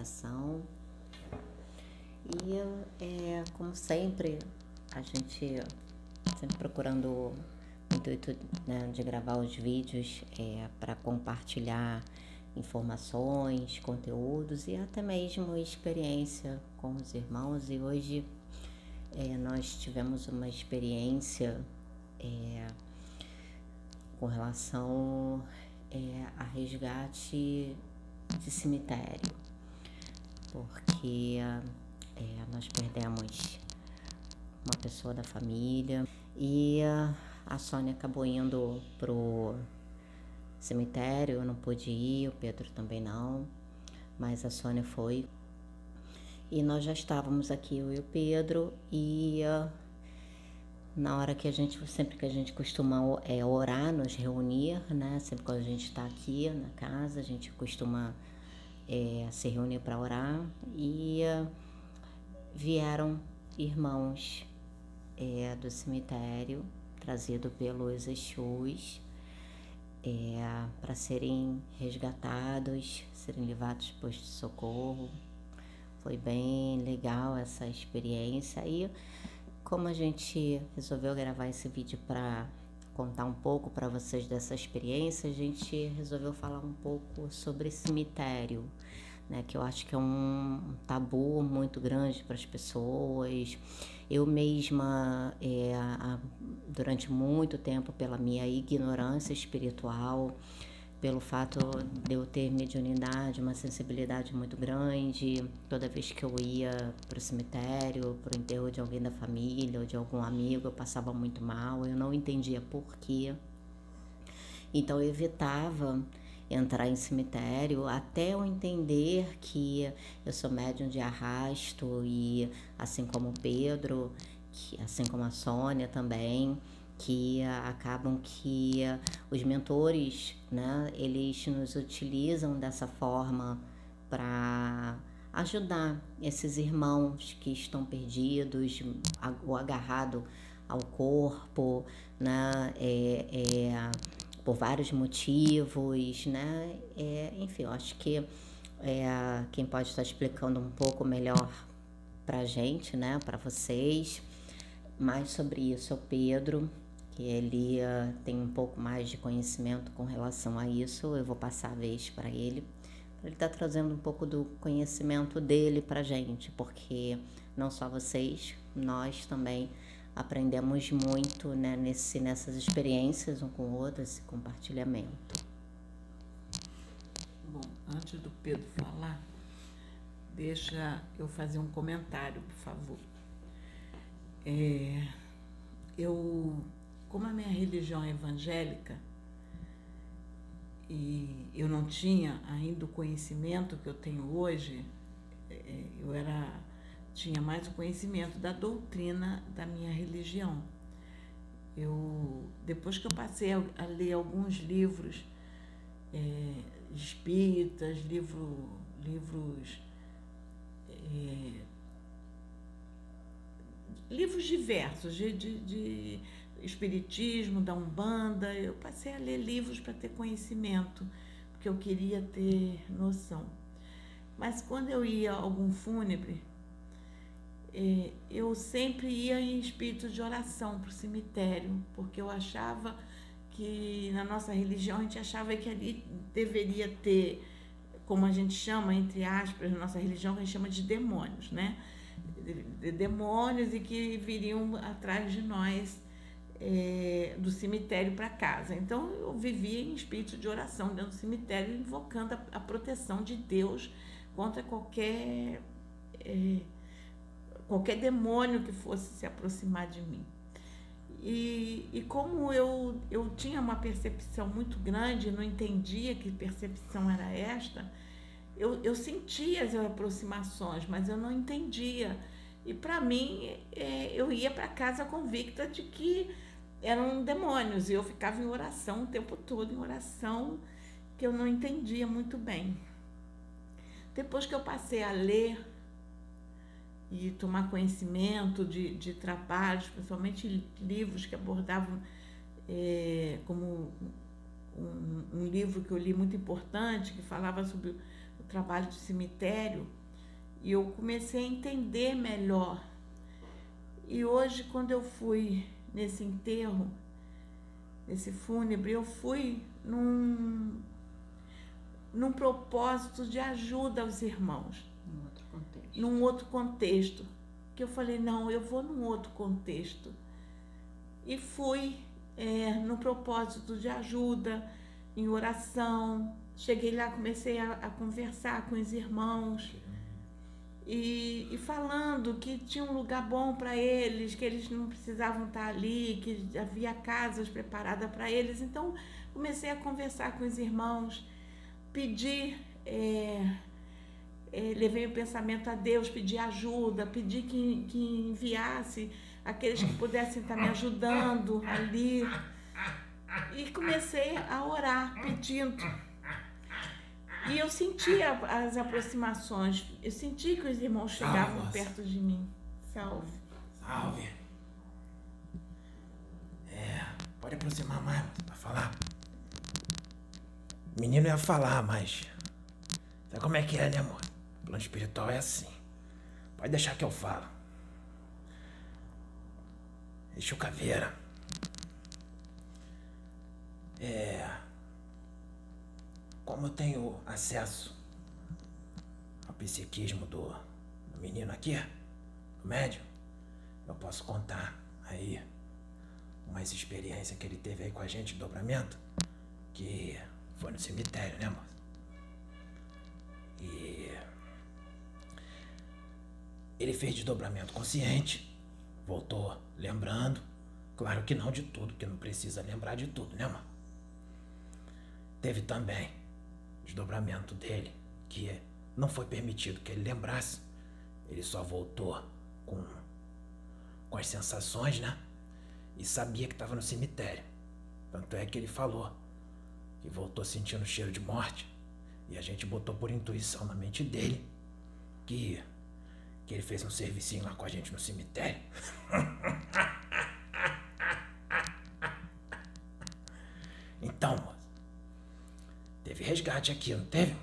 de oração. E é, como sempre, a gente sempre procurando o intuito né, de gravar os vídeos é, para compartilhar informações, conteúdos e até mesmo experiência com os irmãos. E hoje é, nós tivemos uma experiência é, com relação é, a resgate de cemitério, porque é, nós perdemos uma pessoa da família e a Sônia acabou indo pro cemitério, eu não pude ir, o Pedro também não, mas a Sônia foi. E nós já estávamos aqui, eu e o Pedro, e na hora que a gente, sempre que a gente costuma é, orar, nos reunir, né? Sempre quando a gente está aqui na casa, a gente costuma é, se reunir para orar e uh, vieram irmãos é, do cemitério, trazido pelos Exus, é, para serem resgatados, serem levados para posto de socorro. Foi bem legal essa experiência e como a gente resolveu gravar esse vídeo para contar um pouco para vocês dessa experiência, a gente resolveu falar um pouco sobre cemitério, né? Que eu acho que é um tabu muito grande para as pessoas. Eu mesma, é, durante muito tempo, pela minha ignorância espiritual, pelo fato de eu ter mediunidade, uma sensibilidade muito grande. Toda vez que eu ia para o cemitério, para o enterro de alguém da família ou de algum amigo, eu passava muito mal, eu não entendia por quê. Então eu evitava entrar em cemitério até eu entender que eu sou médium de arrasto e assim como o Pedro, que, assim como a Sônia também, que acabam que os mentores, né, eles nos utilizam dessa forma para ajudar esses irmãos que estão perdidos ou agarrado ao corpo, né, é, é, por vários motivos, né, é, enfim, eu acho que é, quem pode estar explicando um pouco melhor para a gente, né, para vocês, mais sobre isso é o Pedro, que ele uh, tem um pouco mais de conhecimento com relação a isso. Eu vou passar a vez para ele, ele estar tá trazendo um pouco do conhecimento dele para gente, porque não só vocês, nós também aprendemos muito né, nesse, nessas experiências um com o outro, esse compartilhamento. Bom, antes do Pedro falar, deixa eu fazer um comentário, por favor. É, eu como a minha religião é evangélica e eu não tinha ainda o conhecimento que eu tenho hoje, é, eu era tinha mais o conhecimento da doutrina da minha religião. Eu depois que eu passei a, a ler alguns livros é, espíritas, livro, livros é, livros diversos de, de, de espiritismo, da Umbanda, eu passei a ler livros para ter conhecimento, porque eu queria ter noção. Mas quando eu ia a algum fúnebre, é, eu sempre ia em espírito de oração para o cemitério, porque eu achava que na nossa religião a gente achava que ali deveria ter, como a gente chama, entre aspas, na nossa religião, a gente chama de demônios, né? De demônios e que viriam atrás de nós é, do cemitério para casa. Então eu vivia em espírito de oração dentro do cemitério, invocando a, a proteção de Deus contra qualquer, é, qualquer demônio que fosse se aproximar de mim. E, e como eu, eu tinha uma percepção muito grande, não entendia que percepção era esta, eu, eu sentia as aproximações, mas eu não entendia. E para mim, é, eu ia para casa convicta de que eram demônios e eu ficava em oração o tempo todo, em oração que eu não entendia muito bem. Depois que eu passei a ler e tomar conhecimento de, de trabalhos, principalmente livros que abordavam, é, como um, um, livro que eu li muito importante, que falava sobre o trabalho de cemitério e eu comecei a entender melhor. E hoje, quando eu fui nesse enterro, nesse fúnebre, eu fui num, num propósito de ajuda aos irmãos. Num outro contexto. Num outro contexto. Que eu falei, não, eu vou num outro contexto. E fui é, no propósito de ajuda, em oração. Cheguei lá, comecei a, a conversar com os irmãos. E, e, falando que tinha um lugar bom para eles, que eles não precisavam estar ali, que havia casas preparadas para eles. Então, comecei a conversar com os irmãos, pedi, é, é, levei o pensamento a Deus, pedi ajuda, pedi que, que enviasse aqueles que pudessem estar me ajudando ali. E comecei a orar, pedindo. E eu sentia as aproximações, eu senti que os irmãos chegavam perto de mim. Salve. Salve. É, pode aproximar mais pra falar. O menino ia falar, mas. Sabe como é que é, né, amor? O plano espiritual é assim. Pode deixar que eu falo. Deixa o caveira. É. Como eu tenho acesso ao psiquismo do, do menino aqui, do médium, eu posso contar aí umas experiências que ele teve aí com a gente dobramento, que foi no cemitério, né, moça? E ele fez desdobramento consciente, voltou lembrando, claro que não de tudo, que não precisa lembrar de tudo, né, mano? Teve também desdobramento dele, que não foi permitido que ele lembrasse. Ele só voltou com, com as sensações, né? E sabia que estava no cemitério. Tanto é que ele falou que voltou sentindo cheiro de morte. E a gente botou por intuição na mente dele que, que ele fez um servicinho lá com a gente no cemitério. então, Teve resgate aqui, não teve?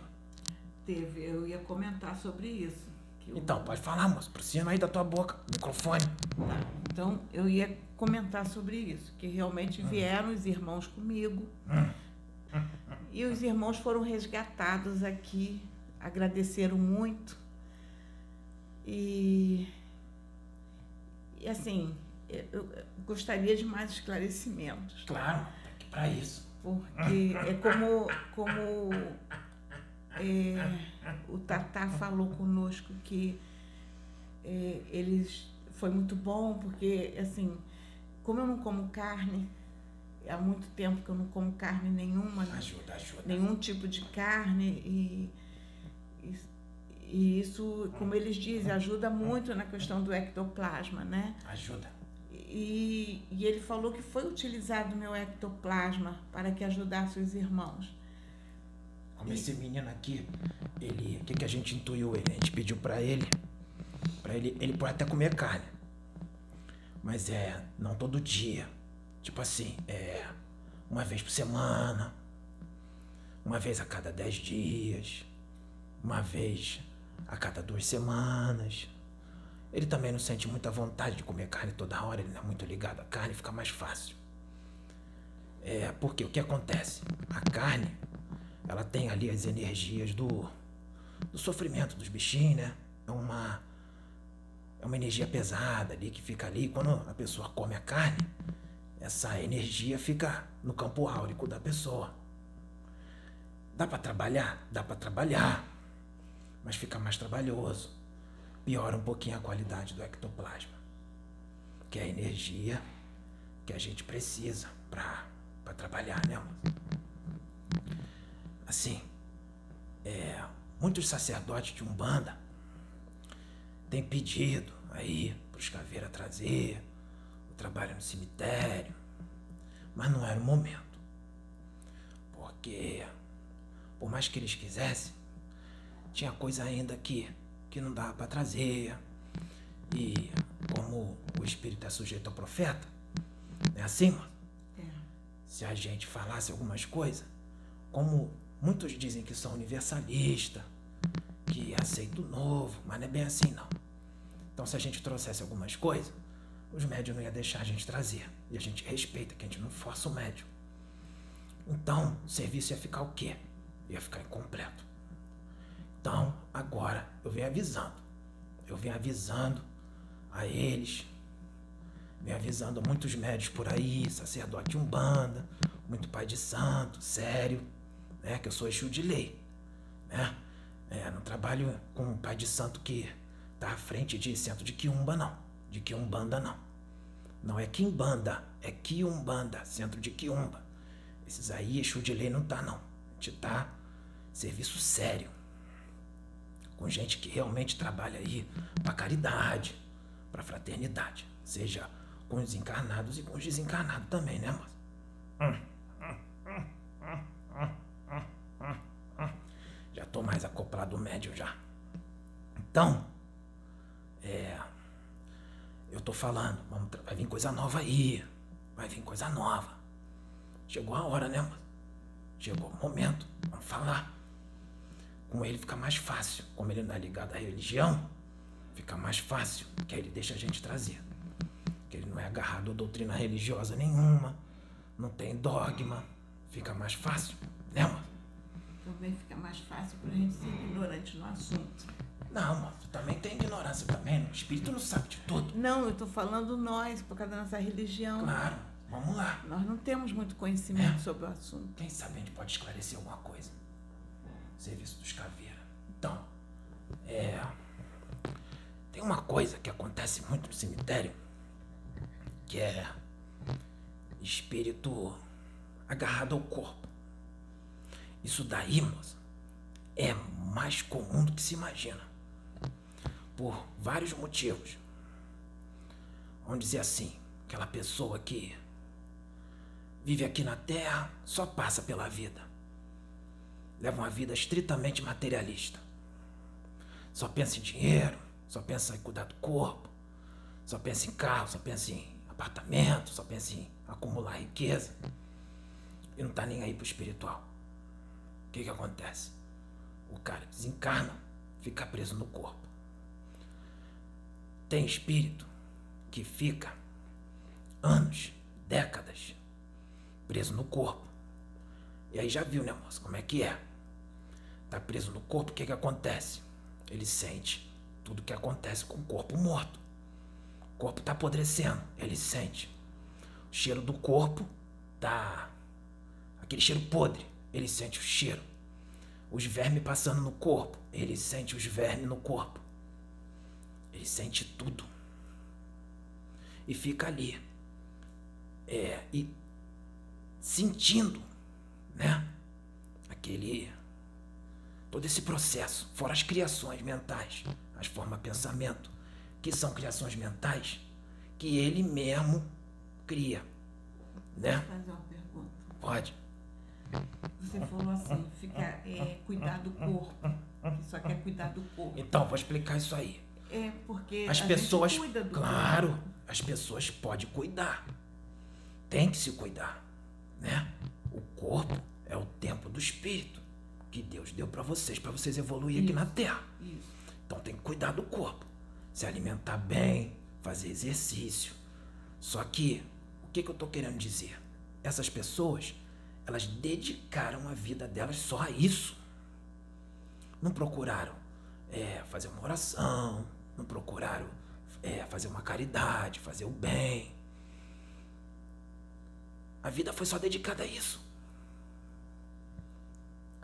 Teve, eu ia comentar sobre isso. Então, pode falar, moço, por cima aí da tua boca, microfone. Tá. Então, eu ia comentar sobre isso, que realmente hum. vieram os irmãos comigo. Hum. E os irmãos foram resgatados aqui, agradeceram muito. E, e assim, eu gostaria de mais esclarecimentos. Claro, para isso porque é como, como é, o Tatá falou conosco que é, eles foi muito bom, porque assim, como eu não como carne, há muito tempo que eu não como carne nenhuma, né? ajuda, ajuda. nenhum tipo de carne e, e, e isso, como eles dizem, ajuda muito na questão do ectoplasma, né? Ajuda. E, e, ele falou que foi utilizado meu ectoplasma para que ajudasse os irmãos. Como esse menino aqui, ele, o que, que a gente intuiu ele? A gente pediu para ele, para ele, ele pode até comer carne, mas é não todo dia, tipo assim, é uma vez por semana, uma vez a cada dez dias, uma vez a cada duas semanas. Ele também não sente muita vontade de comer carne toda hora, ele não é muito ligado à carne, fica mais fácil. É, porque o que acontece? A carne, ela tem ali as energias do, do sofrimento dos bichinhos, né? É uma, é uma energia pesada ali que fica ali. Quando a pessoa come a carne, essa energia fica no campo áurico da pessoa. Dá para trabalhar? Dá para trabalhar, mas fica mais trabalhoso piora um pouquinho a qualidade do ectoplasma, que é a energia que a gente precisa para trabalhar, né? Assim, é, muitos sacerdotes de Umbanda têm pedido aí para os caveiras trazer o trabalho no cemitério, mas não era o momento. Porque, por mais que eles quisessem, tinha coisa ainda que que não dava para trazer. E como o espírito é sujeito ao profeta, é assim, mano? É. Se a gente falasse algumas coisas, como muitos dizem que são universalistas, que aceita o novo, mas não é bem assim não. Então se a gente trouxesse algumas coisas, os médios não iam deixar a gente trazer. E a gente respeita, que a gente não força o médio. Então, o serviço ia ficar o quê? Ia ficar incompleto. Então, agora eu venho avisando. Eu venho avisando a eles, venho avisando muitos médios por aí, sacerdote umbanda, muito pai de santo, sério, né? Que eu sou eixo de lei, né? É, não trabalho com um pai de santo que tá à frente de centro de quiumba, não. De quiumbanda, não. Não é quimbanda, é quiumbanda, centro de quiumba. Esses aí, eixo de lei não tá, não. A gente tá serviço sério. Com gente que realmente trabalha aí pra caridade, pra fraternidade. Seja com os encarnados e com os desencarnados também, né, moça? Já tô mais acoplado ao médio já. Então, é. Eu tô falando, vamos, vai vir coisa nova aí. Vai vir coisa nova. Chegou a hora, né, mano? Chegou o momento. Vamos falar. Com ele fica mais fácil. Como ele não é ligado à religião, fica mais fácil. Que aí ele deixa a gente trazer. Que ele não é agarrado a doutrina religiosa nenhuma. Não tem dogma. Fica mais fácil, né, mano? Também fica mais fácil pra gente ser ignorante no assunto. Não, mano, também tem ignorância também. O espírito não sabe de tudo. Não, eu tô falando nós, por causa da nossa religião. Claro, vamos lá. Nós não temos muito conhecimento É. sobre o assunto. Quem sabe a gente pode esclarecer alguma coisa. Serviço dos caveiras. Então, é. Tem uma coisa que acontece muito no cemitério, que é espírito agarrado ao corpo. Isso daí, moça, é mais comum do que se imagina. Por vários motivos. Vamos dizer assim, aquela pessoa que vive aqui na Terra, só passa pela vida. Leva uma vida estritamente materialista. Só pensa em dinheiro, só pensa em cuidar do corpo, só pensa em carro, só pensa em apartamento, só pensa em acumular riqueza. E não tá nem aí pro espiritual. O que que acontece? O cara desencarna, fica preso no corpo. Tem espírito que fica anos, décadas preso no corpo. E aí já viu, né, moça, como é que é? Tá preso no corpo, o que que acontece? Ele sente tudo que acontece com o corpo morto. O corpo tá apodrecendo, ele sente. O cheiro do corpo tá aquele cheiro podre, ele sente o cheiro. Os vermes passando no corpo, ele sente os vermes no corpo. Ele sente tudo. E fica ali. É, e sentindo, né? Aquele. Todo esse processo, fora as criações mentais, as formas de pensamento, que são criações mentais que ele mesmo cria, né? Vou fazer uma pergunta. Pode. Você falou assim, fica, é, cuidar do corpo. Só quer cuidar do corpo. Então, vou explicar isso aí. É porque As pessoas, claro, corpo. as pessoas podem cuidar. Tem que se cuidar, né? O corpo é o templo do espírito que Deus deu para vocês, para vocês evoluir aqui na Terra. Isso. Então tem que cuidar do corpo, se alimentar bem, fazer exercício. Só que o que, que eu tô querendo dizer? Essas pessoas, elas dedicaram a vida delas só a isso. Não procuraram é, fazer uma oração, não procuraram é, fazer uma caridade, fazer o bem. A vida foi só dedicada a isso.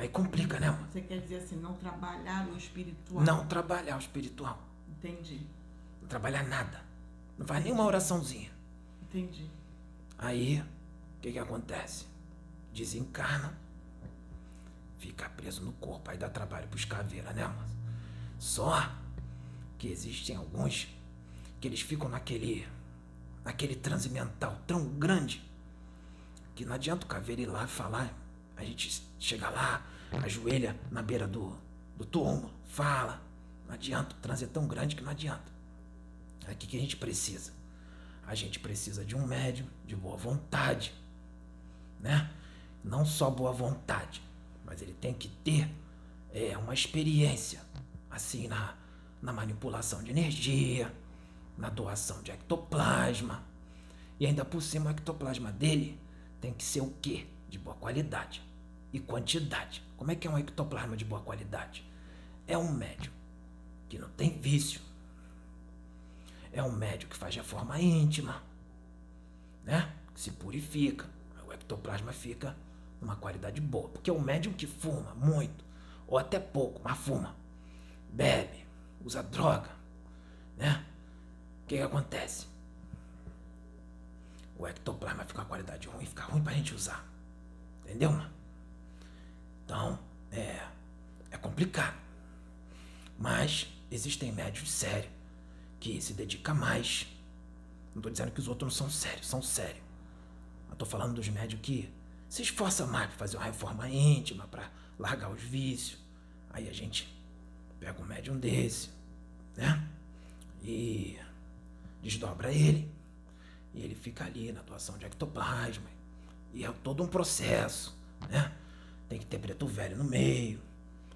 Aí complica, né? Você quer dizer assim, não trabalhar o espiritual. Não trabalhar o espiritual. Entendi. Não trabalhar nada. Não faz nenhuma oraçãozinha. Entendi. Aí, o que que acontece? Desencarna, fica preso no corpo, aí dá trabalho pros caveiras, né, moça? Só que existem alguns que eles ficam naquele, naquele transe mental tão grande que não adianta o caveira ir lá falar. A gente chega lá, ajoelha na beira do, do túmulo, fala. Não adianta, o transe é tão grande que não adianta. O que, que a gente precisa? A gente precisa de um médium de boa vontade, né? Não só boa vontade, mas ele tem que ter é, uma experiência assim, na, na manipulação de energia, na doação de ectoplasma. E ainda por cima, o ectoplasma dele tem que ser o quê? De boa qualidade e quantidade. Como é que é um ectoplasma de boa qualidade? É um médio que não tem vício. É um médio que faz reforma íntima, né? Que se purifica. O ectoplasma fica numa qualidade boa. Porque é um médium que fuma muito, ou até pouco, mas fuma. Bebe, usa droga, né? O que, que acontece? O ectoplasma fica com qualidade ruim, fica ruim pra gente usar. Entendeu, mano? Então, é, é complicado. Mas existem médios sérios que se dedicam mais. Não estou dizendo que os outros não são sérios, são sérios. Estou falando dos médios que se esforçam mais para fazer uma reforma íntima, para largar os vícios. Aí a gente pega um médium desse, né? E desdobra ele. E ele fica ali na doação de ectoplasma. E é todo um processo, né? Tem que ter preto velho no meio,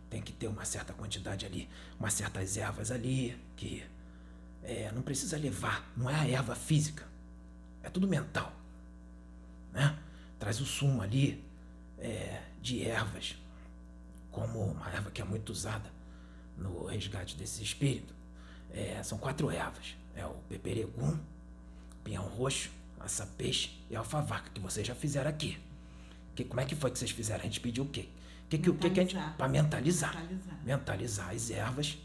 tem que ter uma certa quantidade ali, umas certas ervas ali, que é, não precisa levar, não é a erva física, é tudo mental. Né? Traz o sumo ali é, de ervas, como uma erva que é muito usada no resgate desse espírito. É, são quatro ervas: é o peperegum, pinhão roxo, aça-peixe e alfavaca, que vocês já fizeram aqui. Que, como é que foi que vocês fizeram? A gente pediu o quê? Que, que, o que, que a gente. Para mentalizar. mentalizar. Mentalizar as ervas.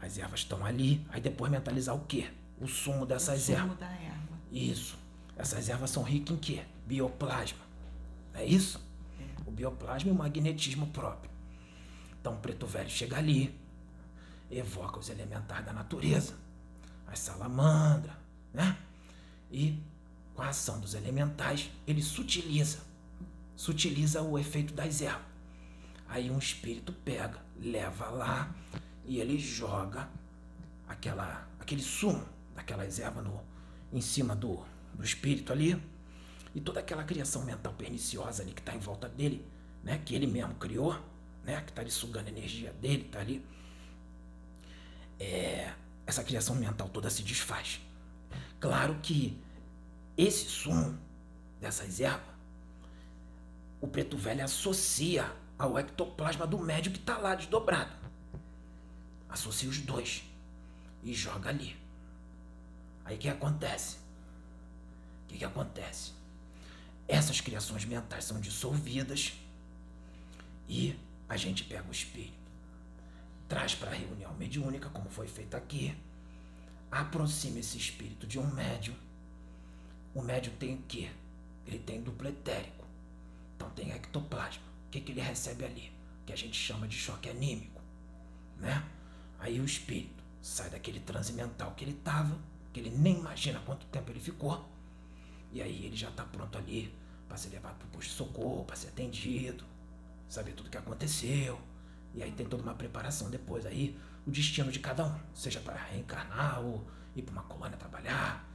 As ervas estão ali. Aí depois mentalizar o quê? O sumo dessas o sumo ervas. Da erva. Isso. Essas ervas são ricas em quê? Bioplasma. É isso? É. O bioplasma e o magnetismo próprio. Então o preto velho chega ali, evoca os elementais da natureza, as salamandras, né? E com a ação dos elementais, ele sutiliza sutiliza o efeito das ervas. Aí um espírito pega, leva lá e ele joga aquela, aquele sumo daquelas ervas no, em cima do, do espírito ali. E toda aquela criação mental perniciosa ali que está em volta dele, né, que ele mesmo criou, né, que está ali sugando a energia dele, está ali. É, essa criação mental toda se desfaz. Claro que esse sumo dessas ervas o preto velho associa ao ectoplasma do médio que está lá desdobrado. Associa os dois e joga ali. Aí o que acontece? O que, que acontece? Essas criações mentais são dissolvidas e a gente pega o espírito, traz para a reunião mediúnica, como foi feito aqui, aproxima esse espírito de um médium. O médium tem o quê? Ele tem duplo etérico. Então tem ectoplasma. O que, que ele recebe ali? Que a gente chama de choque anímico. Né? Aí o espírito sai daquele transe mental que ele estava, que ele nem imagina quanto tempo ele ficou. E aí ele já está pronto ali para ser levado para o posto de socorro, para ser atendido, saber tudo o que aconteceu. E aí tem toda uma preparação depois aí, o destino de cada um, seja para reencarnar ou ir para uma colônia trabalhar.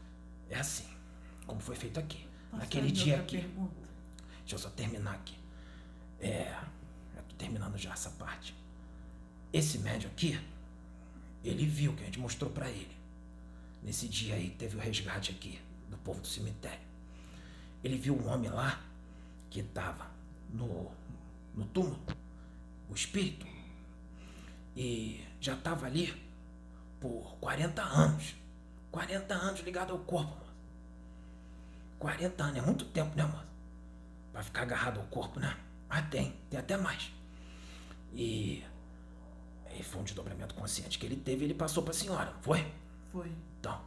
É assim, como foi feito aqui. Posso Naquele dia aqui. Pergunta? Deixa eu só terminar aqui. É. Tô terminando já essa parte. Esse médio aqui, ele viu que a gente mostrou para ele. Nesse dia aí teve o resgate aqui do povo do cemitério. Ele viu um homem lá que estava no, no túmulo, o espírito, e já estava ali por 40 anos. 40 anos ligado ao corpo, mano. 40 anos, é muito tempo, né, mano? Vai ficar agarrado ao corpo, né? Mas tem, tem até mais. E, e foi um desdobramento consciente que ele teve ele passou para a senhora, foi? Foi. Então,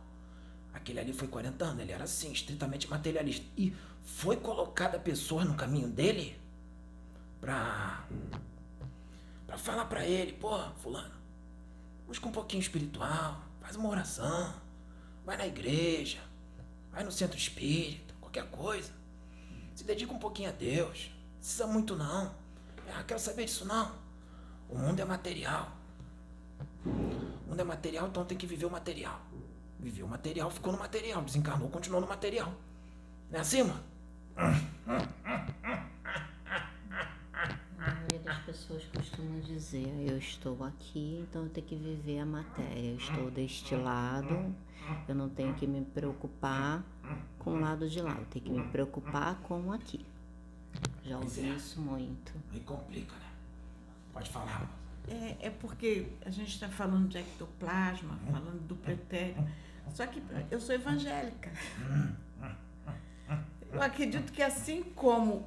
aquele ali foi 40 anos, ele era assim, estritamente materialista. E foi colocada pessoa no caminho dele pra, pra falar para ele, pô, fulano, busca um pouquinho espiritual, faz uma oração, vai na igreja, vai no centro espírita, qualquer coisa. Se dedica um pouquinho a Deus. Não precisa muito não. Ah, quero saber disso não. O mundo é material. O mundo é material, então tem que viver o material. Viveu o material, ficou no material. Desencarnou, continuou no material. Não é assim, mano? A maioria das pessoas costumam dizer, eu estou aqui, então eu tenho que viver a matéria. Eu estou deste lado, eu não tenho que me preocupar com o lado de lá, eu tenho que me preocupar com aqui. Já ouvi é. isso muito. Aí complica, né? Pode falar. É, é porque a gente está falando de ectoplasma, falando do pretérito. Só que eu sou evangélica. Eu acredito que assim como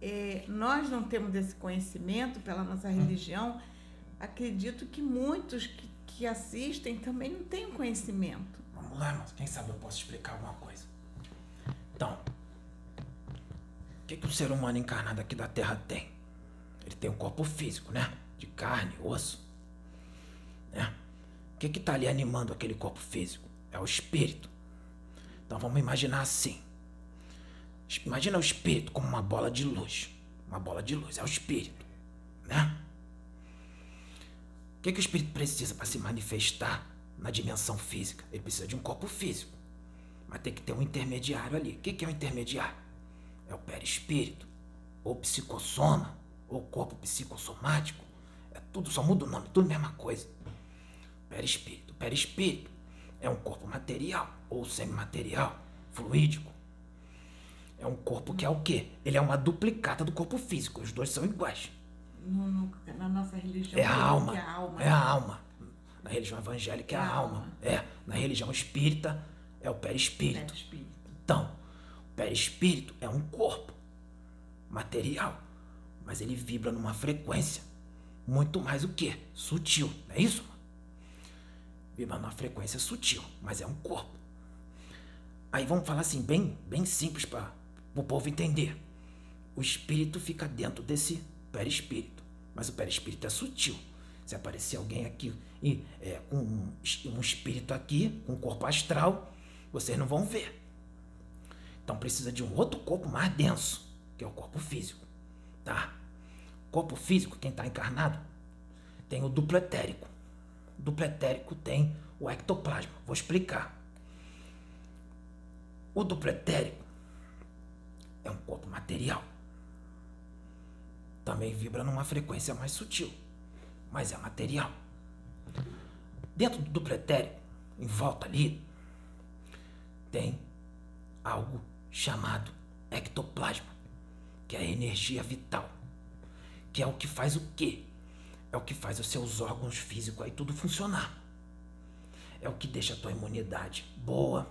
é, nós não temos esse conhecimento pela nossa religião, acredito que muitos que, que assistem também não têm conhecimento. Vamos lá, mas quem sabe eu posso explicar alguma coisa. Então, o que, que o ser humano encarnado aqui da Terra tem? Ele tem um corpo físico, né? De carne, osso. Né? O que está ali animando aquele corpo físico? É o espírito. Então vamos imaginar assim. Imagina o espírito como uma bola de luz. Uma bola de luz, é o espírito. Né? O que, que o espírito precisa para se manifestar na dimensão física? Ele precisa de um corpo físico. Mas tem que ter um intermediário ali. O que, é um intermediário? É o perispírito, ou psicossoma, ou corpo psicossomático. É tudo, só muda o nome, tudo a mesma coisa. Perispírito. Perispírito é um corpo material ou semimaterial, fluídico. É um corpo que é o quê? Ele é uma duplicata do corpo físico. Os dois são iguais. No, no, na nossa religião é a alma. É a alma. É a alma. Na religião evangélica é, é a, alma. alma. É. Na religião espírita é o perispírito. perispírito. Então, o perispírito é um corpo material, mas ele vibra numa frequência muito mais o quê? Sutil, não é isso? vibra numa frequência sutil, mas é um corpo. Aí vamos falar assim, bem, bem simples para o povo entender. O espírito fica dentro desse perispírito, mas o perispírito é sutil. Se aparecer alguém aqui e é, com um, um espírito aqui, com um corpo astral, vocês não vão ver. Então precisa de um outro corpo mais denso, que é o corpo físico. Tá? Corpo físico, quem está encarnado, tem o duplo etérico duplo etérico tem o ectoplasma. Vou explicar. O duplo etérico é um corpo material. Também vibra numa frequência mais sutil, mas é material. Dentro do duplo etérico, em volta ali, tem algo chamado ectoplasma, que é a energia vital, que é o que faz o quê? É o que faz os seus órgãos físicos aí tudo funcionar. É o que deixa a tua imunidade boa.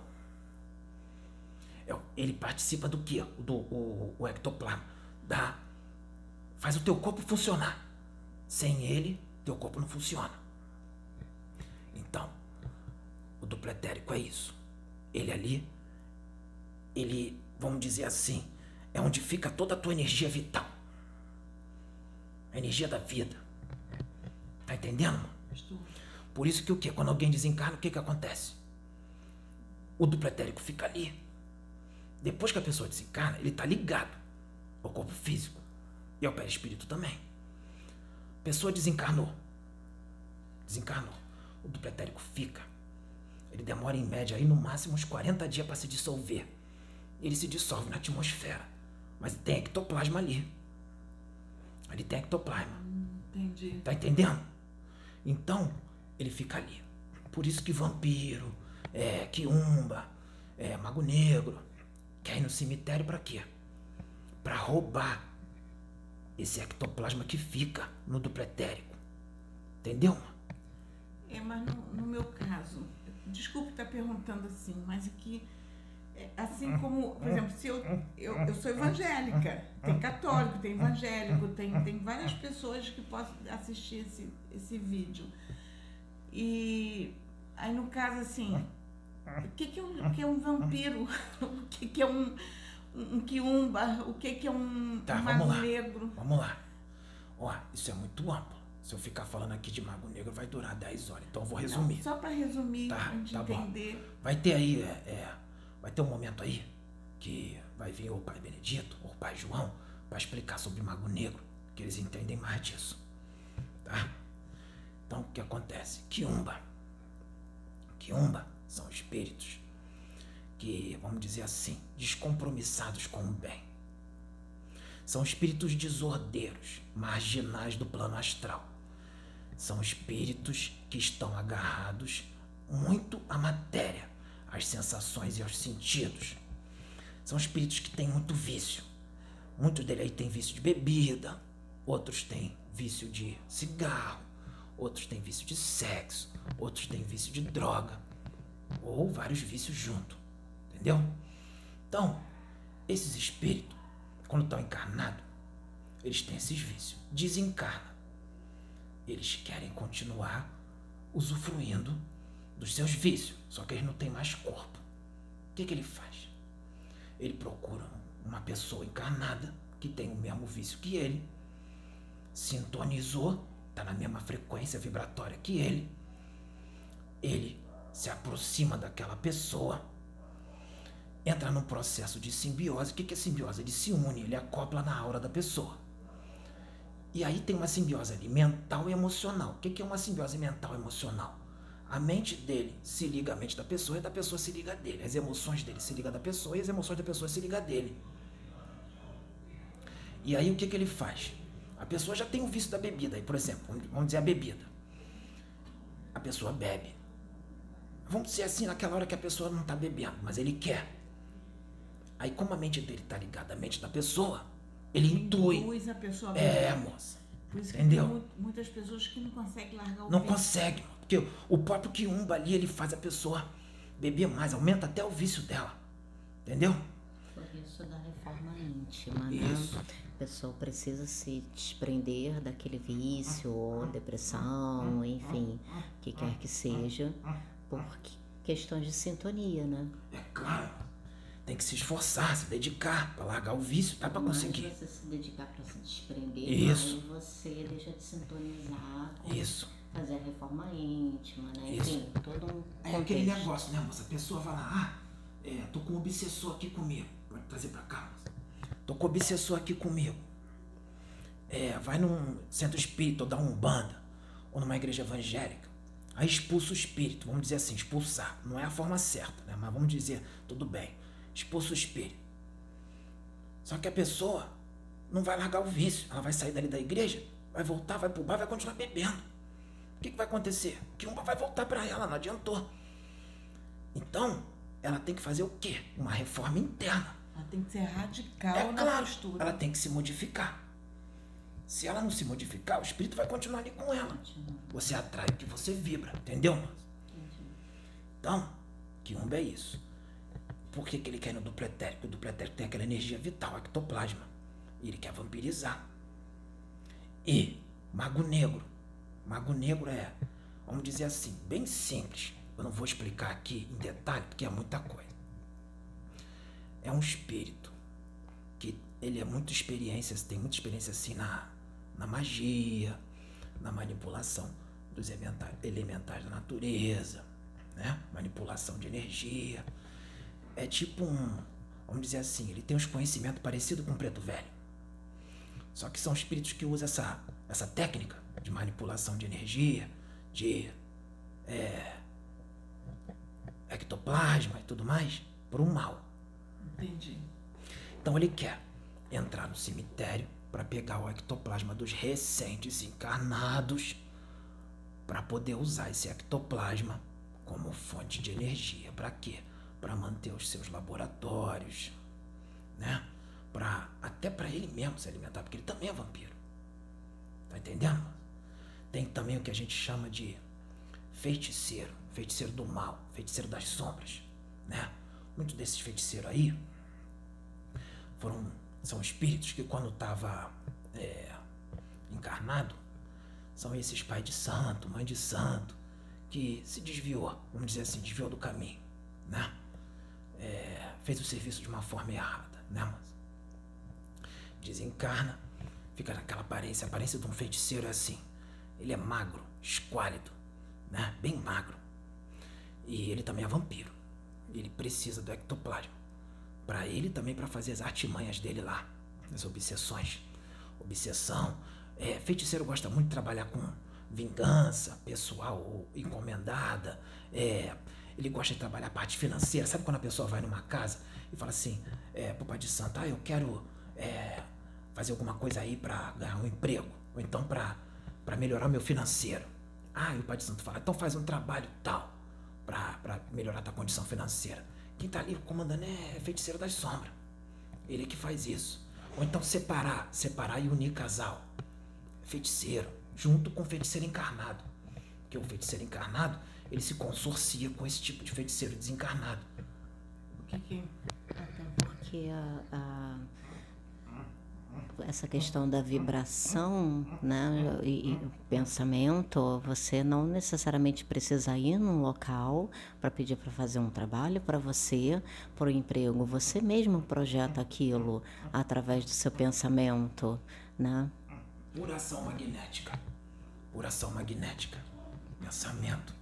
É, ele participa do que? Do o, o ectoplasma. Da, faz o teu corpo funcionar. Sem ele, teu corpo não funciona. Então, o duplo etérico é isso. Ele ali, ele, vamos dizer assim, é onde fica toda a tua energia vital. A energia da vida. Tá entendendo? Estou. Por isso que o quê? Quando alguém desencarna, o que que acontece? O duplo etérico fica ali. Depois que a pessoa desencarna, ele está ligado ao corpo físico e ao perispírito também. A pessoa desencarnou. Desencarnou. O duplo etérico fica. Ele demora em média aí no máximo uns 40 dias para se dissolver. Ele se dissolve na atmosfera. Mas tem ectoplasma ali. Ali tem ectoplasma. Entendi. Tá entendendo? Então, ele fica ali. Por isso que vampiro, é, quiumba, é, mago negro, quer ir no cemitério para quê? Para roubar esse ectoplasma que fica no dupletérico. Entendeu? É, mas no, no meu caso, desculpe estar perguntando assim, mas aqui, é, assim como, por exemplo, se eu, eu, eu sou evangélica, tem católico, tem evangélico, tem, tem várias pessoas que possam assistir esse, esse vídeo. E aí no caso assim, o que, que, é, um, que é um vampiro? O que, que é um, um quiumba? O que, que é um, tá, um lá. negro? Vamos lá. Ó, isso é muito amplo. Se eu ficar falando aqui de mago negro, vai durar 10 horas. Então eu vou resumir. Não, só para resumir, tá, pra gente tá entender. Bom. Vai ter aí, é, é, vai ter um momento aí que vai vir o pai Benedito ou o pai João para explicar sobre mago negro, que eles entendem mais disso. Tá? Então, o que acontece? Quiumba. Quiumba são espíritos que, vamos dizer assim, descompromissados com o bem. São espíritos desordeiros, marginais do plano astral. São espíritos que estão agarrados muito à matéria, às sensações e aos sentidos. São espíritos que têm muito vício. Muitos deles têm vício de bebida, outros têm vício de cigarro, outros têm vício de sexo, outros têm vício de droga, ou vários vícios junto. Entendeu? Então, esses espíritos, quando estão encarnados, eles têm esses vícios. Desencarna. Eles querem continuar usufruindo dos seus vícios, só que eles não têm mais corpo. O que, que ele faz? Ele procura uma pessoa encarnada que tem o mesmo vício que ele, sintonizou, está na mesma frequência vibratória que ele. Ele se aproxima daquela pessoa, entra num processo de simbiose. O que é simbiose? Ele se une, ele acopla na aura da pessoa. E aí tem uma simbiose ali, mental e emocional. O que é uma simbiose mental e emocional? A mente dele se liga à mente da pessoa e da pessoa se liga a dele. As emoções dele se ligam da pessoa e as emoções da pessoa se ligam a dele. E aí o que, que ele faz? A pessoa já tem o vício da bebida. Por exemplo, vamos dizer a bebida. A pessoa bebe. Vamos dizer assim, naquela hora que a pessoa não está bebendo, mas ele quer. Aí, como a mente dele está ligada à mente da pessoa, ele intui. Induz a pessoa a É, moça. Por isso que Entendeu? tem mu- muitas pessoas que não conseguem largar o Não vício. consegue. Porque o próprio quiumba ali, ele faz a pessoa beber mais, aumenta até o vício dela. Entendeu? Por isso da reforma íntima, né? Isso. A pessoa precisa se desprender daquele vício ou depressão, enfim, o que quer que seja, por que- questões de sintonia, né? É claro. Tem que se esforçar, se dedicar pra largar o vício, dá pra Mas conseguir. você se dedicar para se desprender, Isso. aí você deixa de sintonizar Isso. fazer a reforma íntima, né? Isso. Enfim, todo um É aquele negócio, né, moça? A pessoa vai lá, ah, é, tô com um obsessor aqui comigo. Pode trazer pra cá, moça. Tô com um obsessor aqui comigo. É, vai num centro espírita ou dá um banda, ou numa igreja evangélica. Aí expulsa o espírito, vamos dizer assim, expulsar. Não é a forma certa, né? Mas vamos dizer, tudo bem. Expulsa o espírito. Só que a pessoa não vai largar o vício. Ela vai sair dali da igreja, vai voltar, vai pro bar, vai continuar bebendo. O que, que vai acontecer? Que uma vai voltar para ela, não adiantou. Então, ela tem que fazer o quê? Uma reforma interna. Ela tem que ser radical é na claro, postura. ela tem que se modificar. Se ela não se modificar, o espírito vai continuar ali com ela. Você atrai o que você vibra, entendeu? Então, quiumba é isso. Por que, que ele quer ir no duplo etérico? O duplo etérico tem aquela energia vital, ectoplasma. E ele quer vampirizar. E Mago Negro. Mago Negro é, vamos dizer assim, bem simples. Eu não vou explicar aqui em detalhe, porque é muita coisa. É um espírito que ele é muito experiência, tem muita experiência assim na, na magia, na manipulação dos elementais, da natureza, né? Manipulação de energia. É tipo um, vamos dizer assim, ele tem uns conhecimentos parecidos com o preto velho. Só que são espíritos que usam essa, essa técnica de manipulação de energia, de é, ectoplasma e tudo mais, por um mal. Entendi. Então ele quer entrar no cemitério para pegar o ectoplasma dos recentes encarnados para poder usar esse ectoplasma como fonte de energia. Para quê? Para manter os seus laboratórios, né? Para até para ele mesmo se alimentar, porque ele também é vampiro. Tá entendendo? Tem também o que a gente chama de feiticeiro, feiticeiro do mal, feiticeiro das sombras, né? Muitos desses feiticeiros aí foram são espíritos que quando estava encarnado são esses pai de santo, mãe de santo que se desviou, vamos dizer assim, desviou do caminho, né? É, fez o serviço de uma forma errada, né, mas desencarna, fica naquela aparência, a aparência de um feiticeiro é assim, ele é magro, esquálido, né? Bem magro. E ele também é vampiro. Ele precisa do ectoplasma. Para ele também para fazer as artimanhas dele lá, as obsessões. Obsessão. É, feiticeiro gosta muito de trabalhar com vingança pessoal ou encomendada. É, ele gosta de trabalhar a parte financeira. Sabe quando a pessoa vai numa casa e fala assim, é, pro pai de santo, ah, eu quero é, fazer alguma coisa aí para ganhar um emprego, ou então para melhorar meu financeiro. Ah, e o Pai de Santo fala, então faz um trabalho tal para melhorar tua condição financeira. Quem tá ali comandando é feiticeiro das sombras. Ele é que faz isso. Ou então separar, separar e unir casal. Feiticeiro, junto com feiticeiro encarnado. Porque o feiticeiro encarnado, ele se consorcia com esse tipo de feiticeiro desencarnado. O que que... Até porque a, a essa questão da vibração né, e, e pensamento, você não necessariamente precisa ir num local para pedir para fazer um trabalho para você, para o emprego. Você mesmo projeta aquilo através do seu pensamento. Né? Pura ação magnética. Pura ação magnética. Pensamento.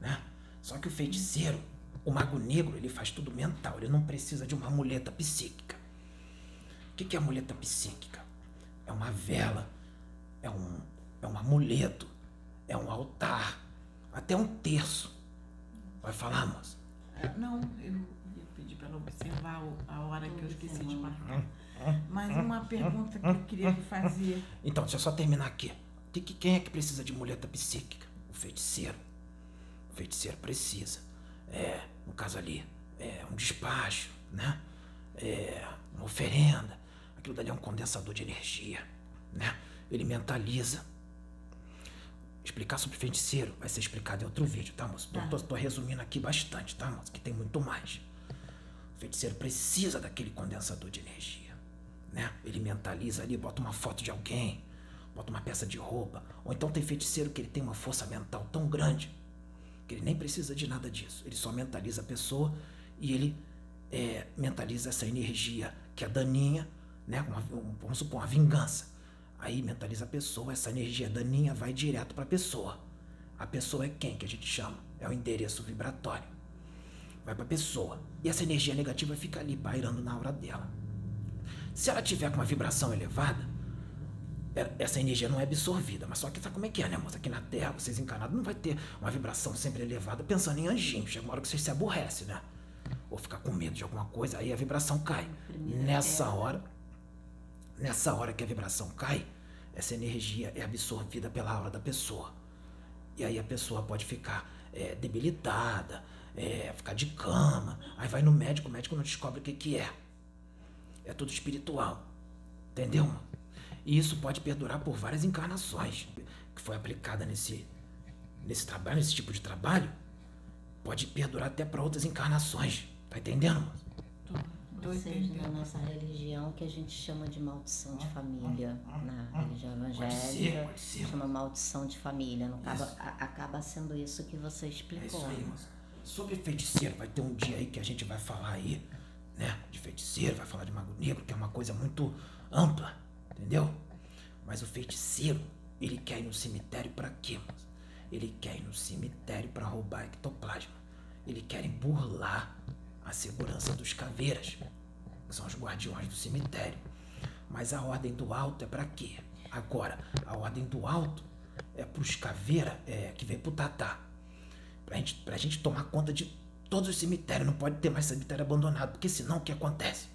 Né? Só que o feiticeiro, o mago negro, ele faz tudo mental. Ele não precisa de uma muleta psíquica. O que é muleta psíquica? É uma vela, é um, é um amuleto, é um altar, até um terço. Vai falar, moça? Não, eu ia pedir para ela observar a hora que eu esqueci de marcar. Mas uma pergunta que eu queria lhe fazer. Então, deixa eu só terminar aqui. Quem é que precisa de muleta psíquica? O feiticeiro. O feiticeiro precisa. É, no caso ali, é um despacho, né? É uma oferenda. Aquilo dali é um condensador de energia, né? Ele mentaliza. Explicar sobre feiticeiro vai ser explicado em outro vídeo, tá, moço? Tô, tô, tô resumindo aqui bastante, tá, moço? Que tem muito mais. O feiticeiro precisa daquele condensador de energia, né? Ele mentaliza ali, bota uma foto de alguém, bota uma peça de roupa. Ou então tem feiticeiro que ele tem uma força mental tão grande que ele nem precisa de nada disso. Ele só mentaliza a pessoa e ele é, mentaliza essa energia que é daninha né? Uma, vamos supor, uma vingança. Aí mentaliza a pessoa, essa energia daninha vai direto para a pessoa. A pessoa é quem que a gente chama? É o endereço vibratório. Vai para a pessoa. E essa energia negativa fica ali pairando na aura dela. Se ela tiver com uma vibração elevada, essa energia não é absorvida. Mas só que sabe como é que é, né, moça? Aqui na Terra, vocês encarnados, não vai ter uma vibração sempre elevada pensando em anjinho. Chega uma hora que vocês se aborrecem, né? Ou ficar com medo de alguma coisa, aí a vibração cai. Nessa hora, Nessa hora que a vibração cai, essa energia é absorvida pela aura da pessoa. E aí a pessoa pode ficar é, debilitada, é, ficar de cama. Aí vai no médico, o médico não descobre o que, que é. É tudo espiritual. Entendeu? E isso pode perdurar por várias encarnações. Que foi aplicada nesse, nesse trabalho, nesse tipo de trabalho, pode perdurar até para outras encarnações. Tá entendendo? Ou seja, na nossa religião, que a gente chama de maldição de família. Na religião evangélica, pode ser, pode chama maldição de família. Não acaba, a, acaba sendo isso que você explicou. É isso aí, moça. Sobre feiticeiro, vai ter um dia aí que a gente vai falar aí, né? De feiticeiro, vai falar de mago negro, que é uma coisa muito ampla, entendeu? Mas o feiticeiro, ele quer ir no cemitério para quê? Ele quer ir no cemitério para roubar ectoplasma. Ele quer burlar a segurança dos caveiras que são os guardiões do cemitério. Mas a ordem do alto é para quê? Agora, a ordem do alto é para os caveira é, que vem pro Tatá. Pra gente, pra gente tomar conta de todos os cemitérios. Não pode ter mais cemitério abandonado, porque senão o que acontece?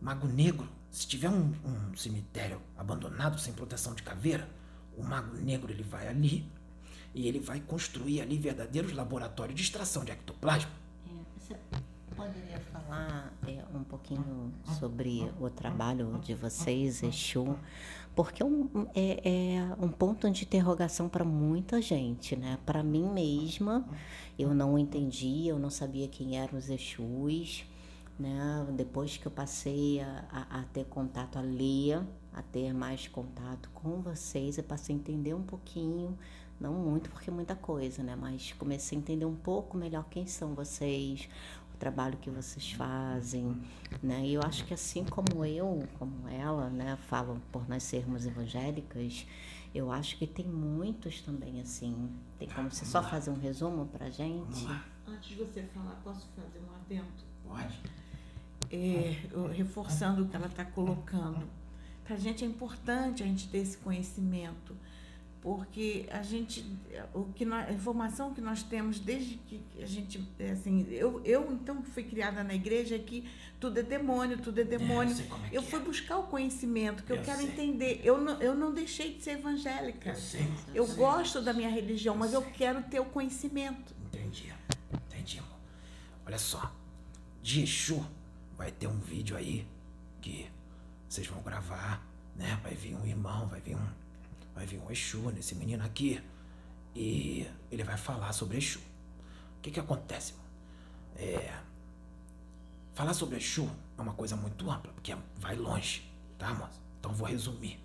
Mago Negro, se tiver um, um cemitério abandonado, sem proteção de caveira, o Mago Negro ele vai ali e ele vai construir ali verdadeiros laboratórios de extração de ectoplasma. É, você poderia falar é, um pouquinho sobre o trabalho de vocês, Exu, porque é um, é, é um ponto de interrogação para muita gente, né? Para mim mesma, eu não entendia, eu não sabia quem eram os Exus, né? Depois que eu passei a, a, a ter contato, a ler, a ter mais contato com vocês, eu passei a entender um pouquinho não muito porque é muita coisa, né? Mas comecei a entender um pouco melhor quem são vocês, o trabalho que vocês fazem, né? E eu acho que assim como eu, como ela, né, falam por nós sermos evangélicas, eu acho que tem muitos também assim. Tem como você só fazer um resumo pra gente? Antes de você falar, posso fazer um adendo? Pode. É, reforçando o que ela está colocando. Para a gente é importante a gente ter esse conhecimento porque a gente o que nós, a informação que nós temos desde que a gente assim eu, eu então fui criada na igreja que tudo é demônio tudo é demônio eu sei como é eu que fui é. buscar o conhecimento que eu, Eu quero sei. entender eu não, eu não deixei de ser evangélica Eu sei. eu sei. gosto da minha religião mas eu quero ter o conhecimento Entendi. Entendi, amor. Olha só. De Exu vai ter um vídeo aí que vocês vão gravar, né? Vai vir um irmão, vai vir um. Vai vir um Exu nesse menino aqui. E ele vai falar sobre Exu. O que que acontece? É. Falar sobre Exu é uma coisa muito ampla, porque vai longe, tá, moça? Então vou resumir,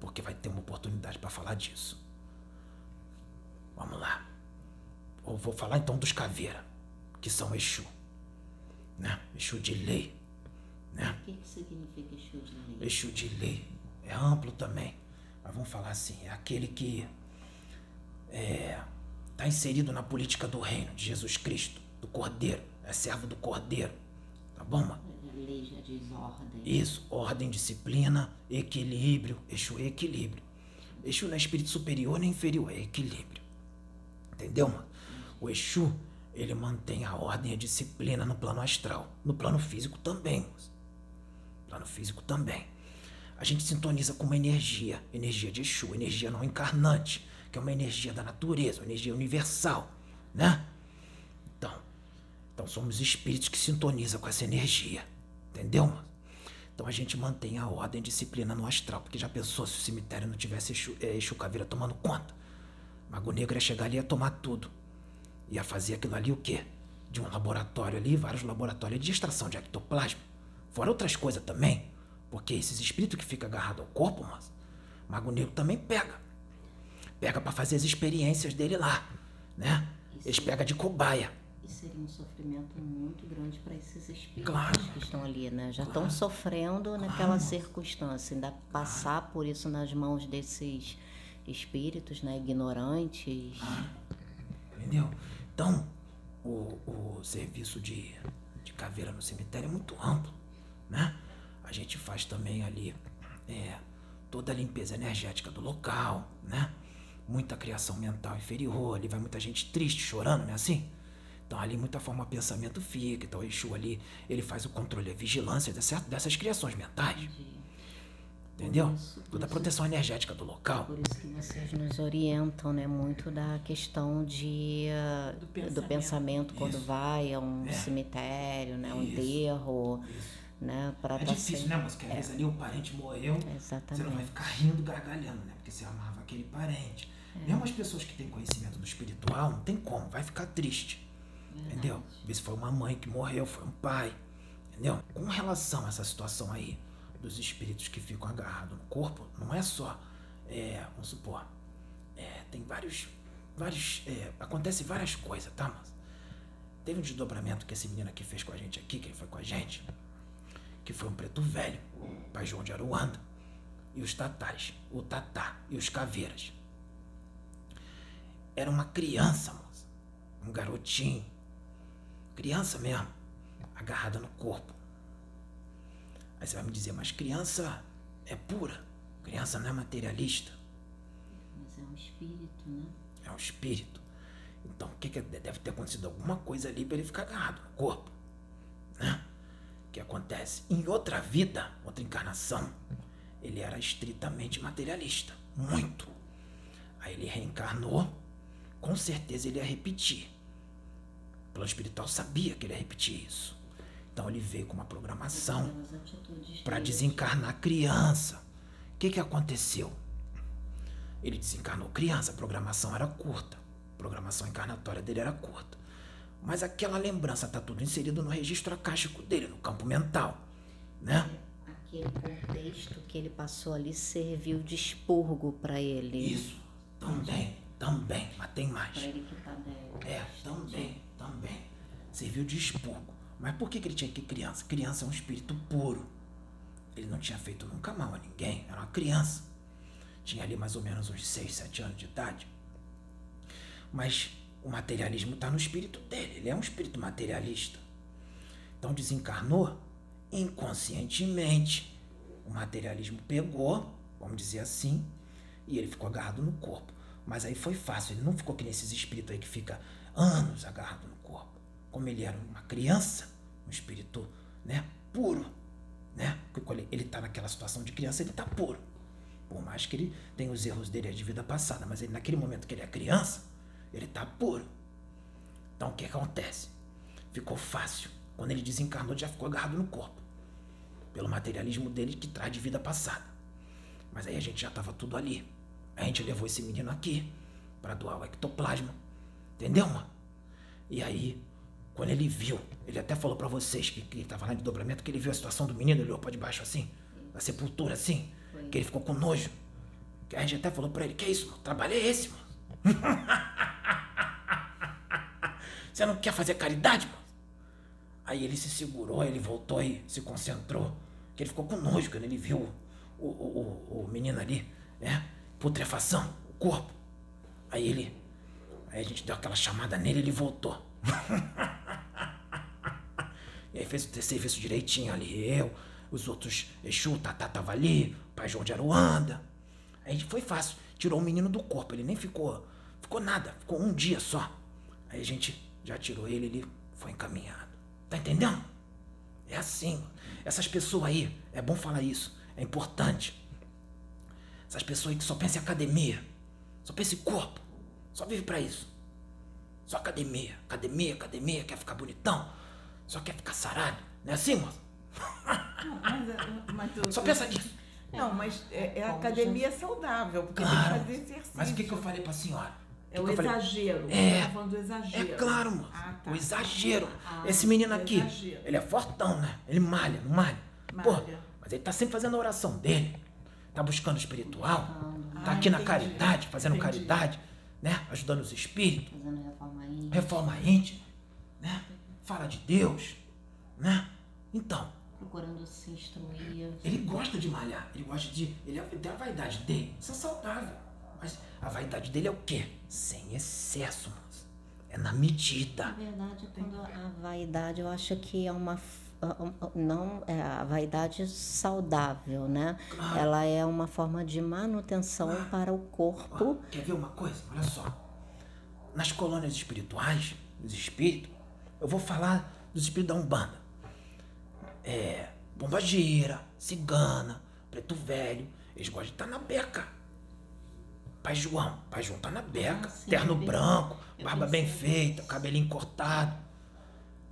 porque vai ter uma oportunidade para falar disso. Vamos lá. Eu vou falar então dos caveira, que são Exu. Né? Exu de lei. Né? O que, que significa Exu de lei? Exu de lei. É amplo também. Mas vamos falar assim, é aquele que está inserido na política do reino de Jesus Cristo, do Cordeiro. É servo do Cordeiro. Tá bom, mano? A lei já diz ordem. Isso, ordem, disciplina, equilíbrio. Exu é equilíbrio. Exu não é espírito superior nem inferior, é equilíbrio. Entendeu, mano? O Exu, ele mantém a ordem e a disciplina no plano astral. No plano físico também. Plano físico também. A gente sintoniza com uma energia, energia de Exu, energia não encarnante, que é uma energia da natureza, uma energia universal, né? Então, então somos espíritos que sintonizam com essa energia. Entendeu? Então a gente mantém a ordem e disciplina no astral, porque já pensou se o cemitério não tivesse Exu, é, Exu Caveira tomando conta? Mago Negro ia chegar ali e ia tomar tudo. Ia fazer aquilo ali o quê? De um laboratório ali, vários laboratórios de extração de ectoplasma. Fora outras coisas também. Porque esses espíritos que ficam agarrados ao corpo, mas Mago Negro também pega. Pega pra fazer as experiências dele lá, né? Eles pegam de cobaia. E seria um sofrimento muito grande para esses espíritos Claro. que estão ali, né? Já estão sofrendo naquela circunstância. Ainda passar por isso nas mãos desses espíritos, né? Ignorantes. Entendeu? Então, o, o serviço de, de caveira no cemitério é muito amplo, né? A gente faz também ali é, toda a limpeza energética do local, né? Muita criação mental inferior, ali vai muita gente triste, chorando, não é assim? Então ali muita forma de pensamento fica, então o Exu ali, ele faz o controle a vigilância dessa- dessas criações mentais, entendeu? Toda a isso- proteção energética do local. Por isso que vocês nos orientam, né? Muito da questão de, Do do pensamento. pensamento, quando vai a um É. cemitério, né? Um Isso. enterro, Isso. né? Para É difícil, né, moça? Porque às vezes ali o parente morreu, você não vai Exatamente. ficar rindo, gargalhando, né? Porque você amava aquele parente. Mesmo as pessoas que têm conhecimento do espiritual, não tem como, vai ficar triste. Entendeu? Às vezes foi uma mãe que morreu, foi um pai. Entendeu? Com relação a essa situação aí, dos espíritos que ficam agarrados no corpo, não é só, é, vamos supor, é, tem vários, vários, é, acontece várias coisas, tá, moça? Teve um desdobramento que esse menino aqui fez com a gente aqui, que foi com a gente, que foi um preto velho, pai João de Aruanda, e os tatais, o tatá e os caveiras. Era uma criança, moça, um garotinho, criança mesmo, agarrada no corpo. Aí você vai me dizer, mas criança é pura, criança não é materialista, Mas é um espírito, né? é um espírito. Então, o que, que deve ter acontecido? Alguma coisa ali para ele ficar agarrado no corpo, né? O que acontece? Em outra vida, outra encarnação, ele era estritamente materialista, muito. Aí ele reencarnou, com certeza ele ia repetir. O plano espiritual sabia que ele ia repetir isso. Então ele veio com uma programação para desencarnar criança. O que, que aconteceu? Ele desencarnou criança, a programação era curta. A programação encarnatória dele era curta. Mas aquela lembrança está tudo inserido no registro acástico dele, no campo mental. Né? Aquele contexto que ele passou ali serviu de expurgo para ele. Isso. Também, também, mas tem mais. Para ele que tá. É, também, também. Serviu de expurgo. Mas por que, que ele tinha que criança? Criança é um espírito puro. Ele não tinha feito nunca mal a ninguém. Era uma criança. Tinha ali mais ou menos uns 6, 7 anos de idade. Mas o materialismo está no espírito dele. Ele é um espírito materialista. Então desencarnou inconscientemente. O materialismo pegou, vamos dizer assim, e ele ficou agarrado no corpo. Mas aí foi fácil, ele não ficou que nesses espíritos aí que fica anos agarrado no corpo. Como ele era uma criança, um espírito, né, puro, né? Porque ele está naquela situação de criança, ele está puro. Por mais que ele tenha os erros dele de vida passada, mas ele naquele momento que ele é criança, ele está puro. Então o que acontece? Ficou fácil. Quando ele desencarnou, já ficou agarrado no corpo. Pelo materialismo dele que traz de vida passada. Mas aí a gente já estava tudo ali. A gente levou esse menino aqui para doar o ectoplasma. Entendeu, mano? E aí, quando ele viu, ele até falou para vocês que, que ele tava lá de dobramento, que ele viu a situação do menino, ele olhou pra debaixo assim, da sepultura assim, que ele ficou com nojo. Que a gente até falou pra ele, que é isso, mano? Trabalho é esse, mano. Você não quer fazer caridade, mano? Aí ele se segurou, ele voltou e se concentrou. Que ele ficou com nojo quando ele viu o, o, o, o menino ali, né? Putrefação, o corpo. Aí ele. Aí a gente deu aquela chamada nele e ele voltou. e aí fez o serviço direitinho ali. Eu, os outros Exu, Tatá tava ali, pai João de Aruanda. Aí foi fácil. Tirou o menino do corpo. Ele nem ficou. Ficou nada. Ficou um dia só. Aí a gente já tirou ele, ele foi encaminhado. Tá entendendo? É assim. Essas pessoas aí, é bom falar isso, é importante. Essas pessoas aí que só pensam em academia, só pensam em corpo, só vive para isso. Só academia, academia, academia, quer ficar bonitão, só quer ficar sarado. Não é assim, moço? Mas, mas só pensa nisso. Não, mas é, é academia saudável, porque claro. tem que fazer exercício. Mas o que, que eu falei pra senhora? É o exagero. É, tá falando do exagero. É claro, mano. Ah, tá. O exagero. Ah, Esse menino aqui, exagero. ele é fortão, né? Ele malha, não malha. malha. Pô, mas ele tá sempre fazendo a oração dele. Tá buscando espiritual. Ah, tá aqui na caridade, fazendo entendi. caridade, né? Ajudando os espíritos. Fazendo reforma íntima. Reforma íntima, né? Fala de Deus, né? Então. Procurando se instruir. Ele gosta de malhar. Ele gosta de. Ele tem a vaidade dele. Isso é saudável. Mas a vaidade dele é o quê? Sem excesso, mas é na medida. Na verdade, quando a vaidade, eu acho que é uma não é a vaidade saudável, né? Claro. Ela é uma forma de manutenção ah. para o corpo. quer ver uma coisa? Olha só. Nas colônias espirituais, os espíritos, eu vou falar dos espíritos da Umbanda. É, bombageira, cigana, preto velho, eles gostam de estar na beca. Pai João. Pai João tá na beca. Ah, sim, terno branco, barba bem feita, cabelinho cortado.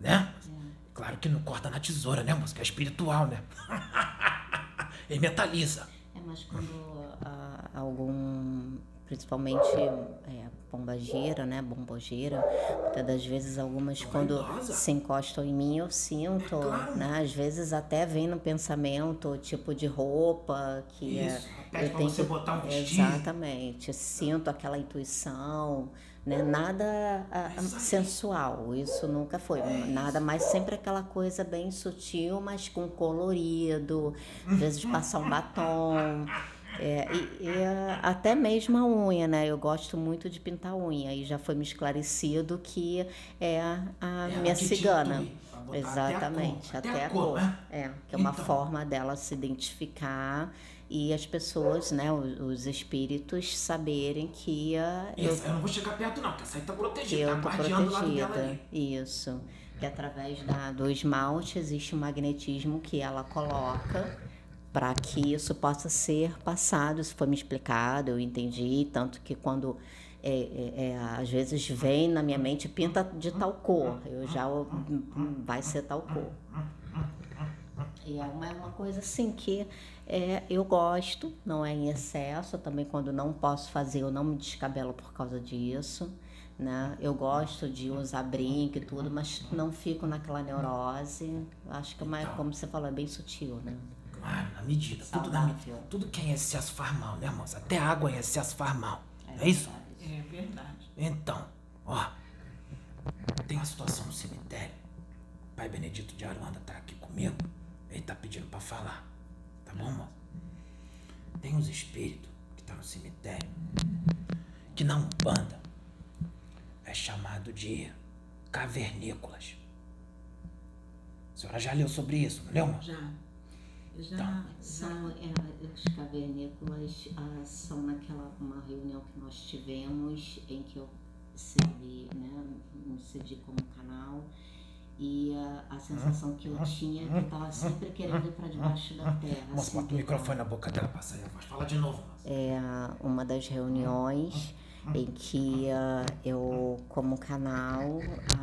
Né? É. Claro que não corta na tesoura, né, moça? Que é espiritual, né? Ele metaliza. É, mas quando uh, algum principalmente é, pombageira, né, bombogeira, muitas das vezes algumas quando se encostam em mim eu sinto, é claro. né, às vezes até vem no pensamento tipo de roupa que é, Isso, é, eu tenho você que, botar um vestido. exatamente, sinto aquela intuição, né, nada a, sensual, isso nunca foi, é nada mais sempre aquela coisa bem sutil, mas com colorido, às vezes passar um batom é, e, e, até mesmo a unha, né? Eu gosto muito de pintar unha. E já foi me esclarecido que é a, a é minha cigana. Exatamente, até a cor. Até a cor. Né? É, que é uma então. forma dela se identificar e as pessoas, né, os, os espíritos saberem que uh, eu, eu, não vou chegar perto não, porque essa aí tá protegida, eu tá tô protegida. Isso. Que através da, do esmalte existe um magnetismo que ela coloca para que isso possa ser passado. Isso foi me explicado, eu entendi, tanto que quando é, é, é, às vezes vem na minha mente pinta de tal cor, eu já vai ser tal cor. E é uma, é uma coisa assim que é, eu gosto, não é em excesso, também quando não posso fazer, eu não me descabelo por causa disso. Né? Eu gosto de usar brinco e tudo, mas não fico naquela neurose. Acho que é uma, como você falou, é bem sutil, né? Claro, na medida. Tudo, na, tudo que é em excesso faz mal, né, moça? Até água em excesso faz mal. É, é isso? É verdade. Então, ó. Tem uma situação no cemitério. O pai Benedito de Aruanda tá aqui comigo. Ele tá pedindo para falar. Tá bom, moça? Tem uns espíritos que tá no cemitério que na Umbanda é chamado de cavernícolas. A senhora já leu sobre isso, não leu, moça? Já. Já, já- São, é, os cavernícolas ah, são naquela uma reunião que nós tivemos em que eu cedi, né, me cedi como canal e ah, a sensação que eu tinha é que eu estava sempre querendo ir para debaixo da terra. Moça, assim, bota o microfone na boca dela, passa aí a. Fala de novo, é uma das reuniões em que ah, eu, como canal,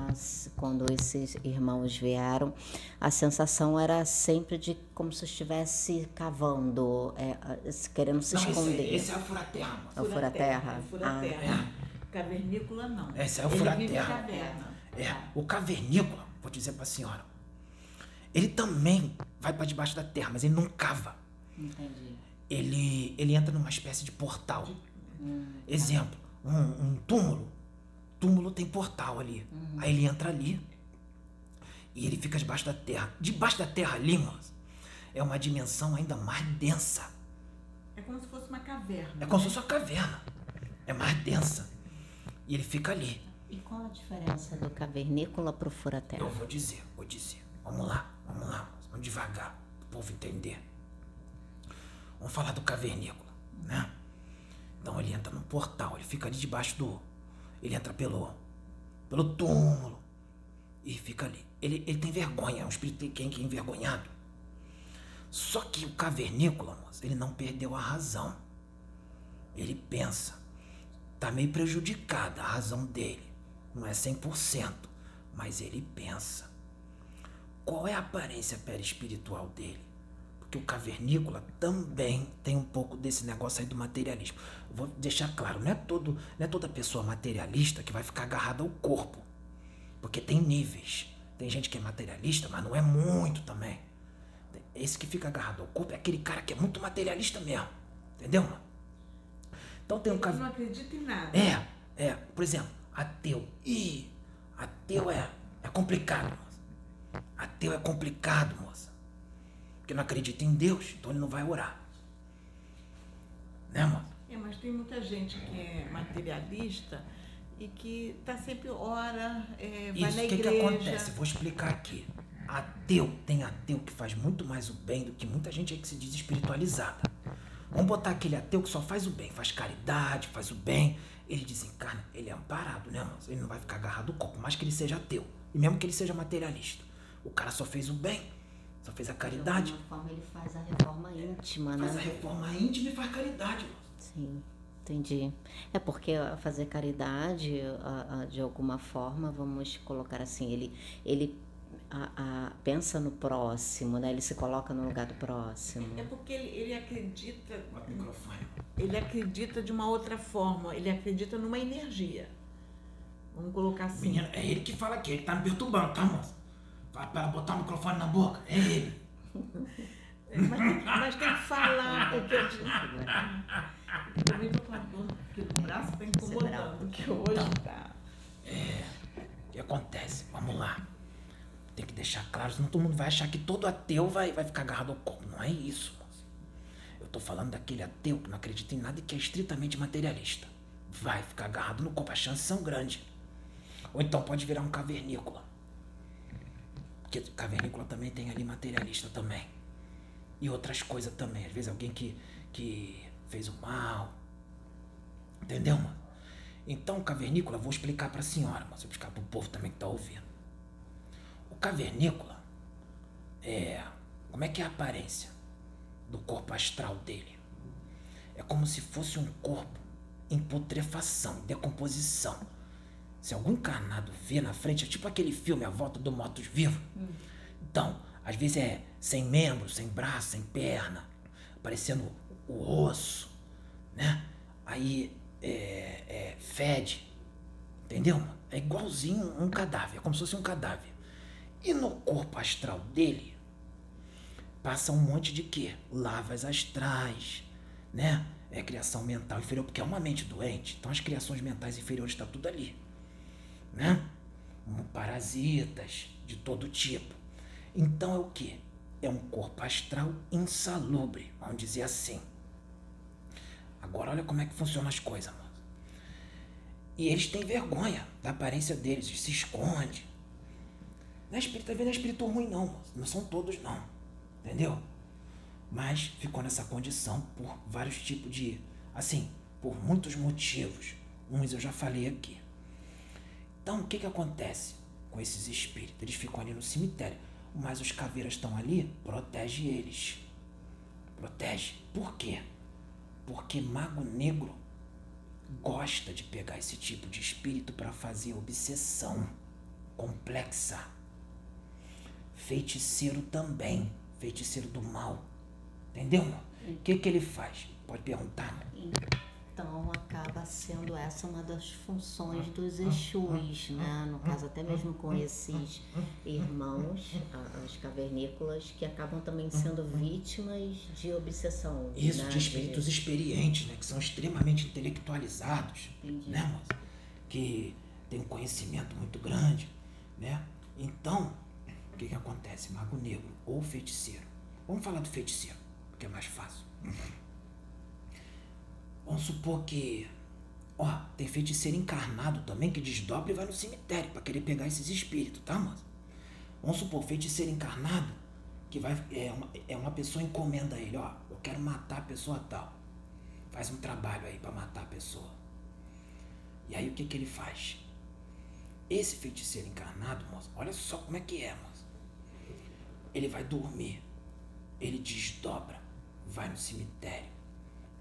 as- quando esses irmãos vieram, a sensação era sempre de como se eu estivesse cavando, é, ah, se- querendo se Não, esse, esconder. esse é a fura-terra. É o fura-terra? É o fura-terra. Cavernícola não. Esse é o fura-terra. É, o cavernícola, vou dizer pra senhora, ele também vai pra debaixo da terra, mas ele não cava. Entendi. Ele, ele entra numa espécie de portal. Exemplo, um, um túmulo. Túmulo tem portal ali. Aí ele entra ali e ele fica debaixo da terra. Debaixo da terra ali, moça, é uma dimensão ainda mais densa. É como se fosse uma caverna. É como se fosse uma caverna. É mais densa. E ele fica ali. E qual a diferença do cavernícola para o fura-terra? Eu vou dizer, vou dizer. Vamos lá, vamos lá, vamos devagar, para o povo entender. Vamos falar do cavernícola, né? Então ele entra no portal, ele fica ali debaixo do. Ele entra pelo. pelo túmulo. E fica ali. Ele, ele tem vergonha, é um espírito que é envergonhado. Só que o cavernícola, ele não perdeu a razão. Ele pensa. Tá meio prejudicada a razão dele. Não é 100%, mas ele pensa. Qual é a aparência perispiritual dele? Porque o cavernícola também tem um pouco desse negócio aí do materialismo. Vou deixar claro, não é, todo, não é toda pessoa materialista que vai ficar agarrada ao corpo. Porque tem níveis. Tem gente que é materialista, mas não é muito também. Esse que fica agarrado ao corpo é aquele cara que é muito materialista mesmo. Entendeu, mano? Então tem um cavernícola. não acredita em nada. É, é. Por exemplo, ateu. Ih, ateu é, é complicado, moça. Ateu é complicado, moça. Porque não acredita em Deus, então ele não vai orar. Né, moça? É, mas tem muita gente que é materialista e que tá sempre ora, é, vai Isso, na o que, que igreja. acontece? Vou explicar aqui. Ateu, tem ateu que faz muito mais o bem do que muita gente aí que se diz espiritualizada. Vamos botar aquele ateu que só faz o bem, faz caridade, faz o bem. Ele desencarna, ele é amparado, né, moça? Ele não vai ficar agarrado ao corpo, mais que ele seja ateu. E mesmo que ele seja materialista. O cara só fez o bem, só fez a caridade. De alguma forma ele faz a reforma íntima, Faz a né? reforma íntima e faz caridade. Sim, entendi. É porque a fazer caridade, de alguma forma, vamos colocar assim, ele, ele a- a- pensa no próximo, né? Ele se coloca no lugar do próximo. É porque ele, ele acredita, Bota o microfone. ele acredita de uma outra forma, ele acredita numa energia. Vamos colocar assim. Menina, é ele que fala aqui, ele tá me perturbando, tá, moça? Ela botar o microfone na boca. É ele. Mas tem, mas tem que falar. É que eu disse. Eu me tô com a dor aqui no braço, tá incomodando, que hoje tá. O que acontece? Vamos lá. Tem que deixar claro, senão todo mundo vai achar que todo ateu vai, vai ficar agarrado ao corpo. Não é isso, moça. Eu tô falando daquele ateu que não acredita em nada e que é estritamente materialista. Vai ficar agarrado no corpo, as chances são grandes. Ou então pode virar um cavernícola. Porque cavernícola também tem ali materialista também. E outras coisas também. Às vezes alguém que, que fez o mal. Entendeu, mano? Então, o cavernícola, vou explicar pra senhora, mas vou explicar pro povo também que tá ouvindo. O cavernícola é. Como é que é a aparência do corpo astral dele? É como se fosse um corpo em putrefação, decomposição. Se algum encarnado vê na frente, é tipo aquele filme A Volta do Mortos Vivo. Então, às vezes é sem membro, sem braço, sem perna, aparecendo o osso, né? Aí é, é, fede, entendeu? É igualzinho um cadáver, é como se fosse um cadáver. E no corpo astral dele passa um monte de quê? Lavas astrais, né? É criação mental inferior, porque é uma mente doente. Então as criações mentais inferiores está tudo ali, né? Parasitas de todo tipo. Então é o quê? É um corpo astral insalubre, vamos dizer assim. Agora olha como é que funcionam as coisas, mano. E eles têm vergonha da aparência deles, eles se escondem. Não é espírito, tá? Não é espírito ruim, não. Não são todos, não. Entendeu? Mas ficou nessa condição por vários tipos de. Assim, por muitos motivos. Uns eu já falei aqui. Então, o que, que acontece com esses espíritos? Eles ficam ali no cemitério, mas os caveiras estão ali, protege eles. Protege. Por quê? Porque Mago Negro gosta de pegar esse tipo de espírito para fazer obsessão complexa. Feiticeiro também, feiticeiro do mal. Entendeu? O que, que ele faz? Pode perguntar. Né? Então acaba sendo essa uma das funções dos Exus, né? No caso até mesmo com esses irmãos, as cavernícolas, que acabam também sendo vítimas de obsessão. Isso, né? de espíritos experientes, né? Que são extremamente intelectualizados, Entendi. né, moça? Que tem um conhecimento muito grande, né? Então, o que que acontece? Mago negro ou feiticeiro. Vamos falar do feiticeiro, porque é mais fácil. Vamos supor que. Ó, tem feiticeiro encarnado também que desdobra e vai no cemitério para querer pegar esses espíritos, tá, mano? Vamos supor, feiticeiro encarnado que vai. É uma, é uma pessoa encomenda a ele, ó, eu quero matar a pessoa tal. Faz um trabalho aí para matar a pessoa. E aí o que, que ele faz? Esse feiticeiro encarnado, moço, olha só como é que é, moço. Ele vai dormir, ele desdobra, vai no cemitério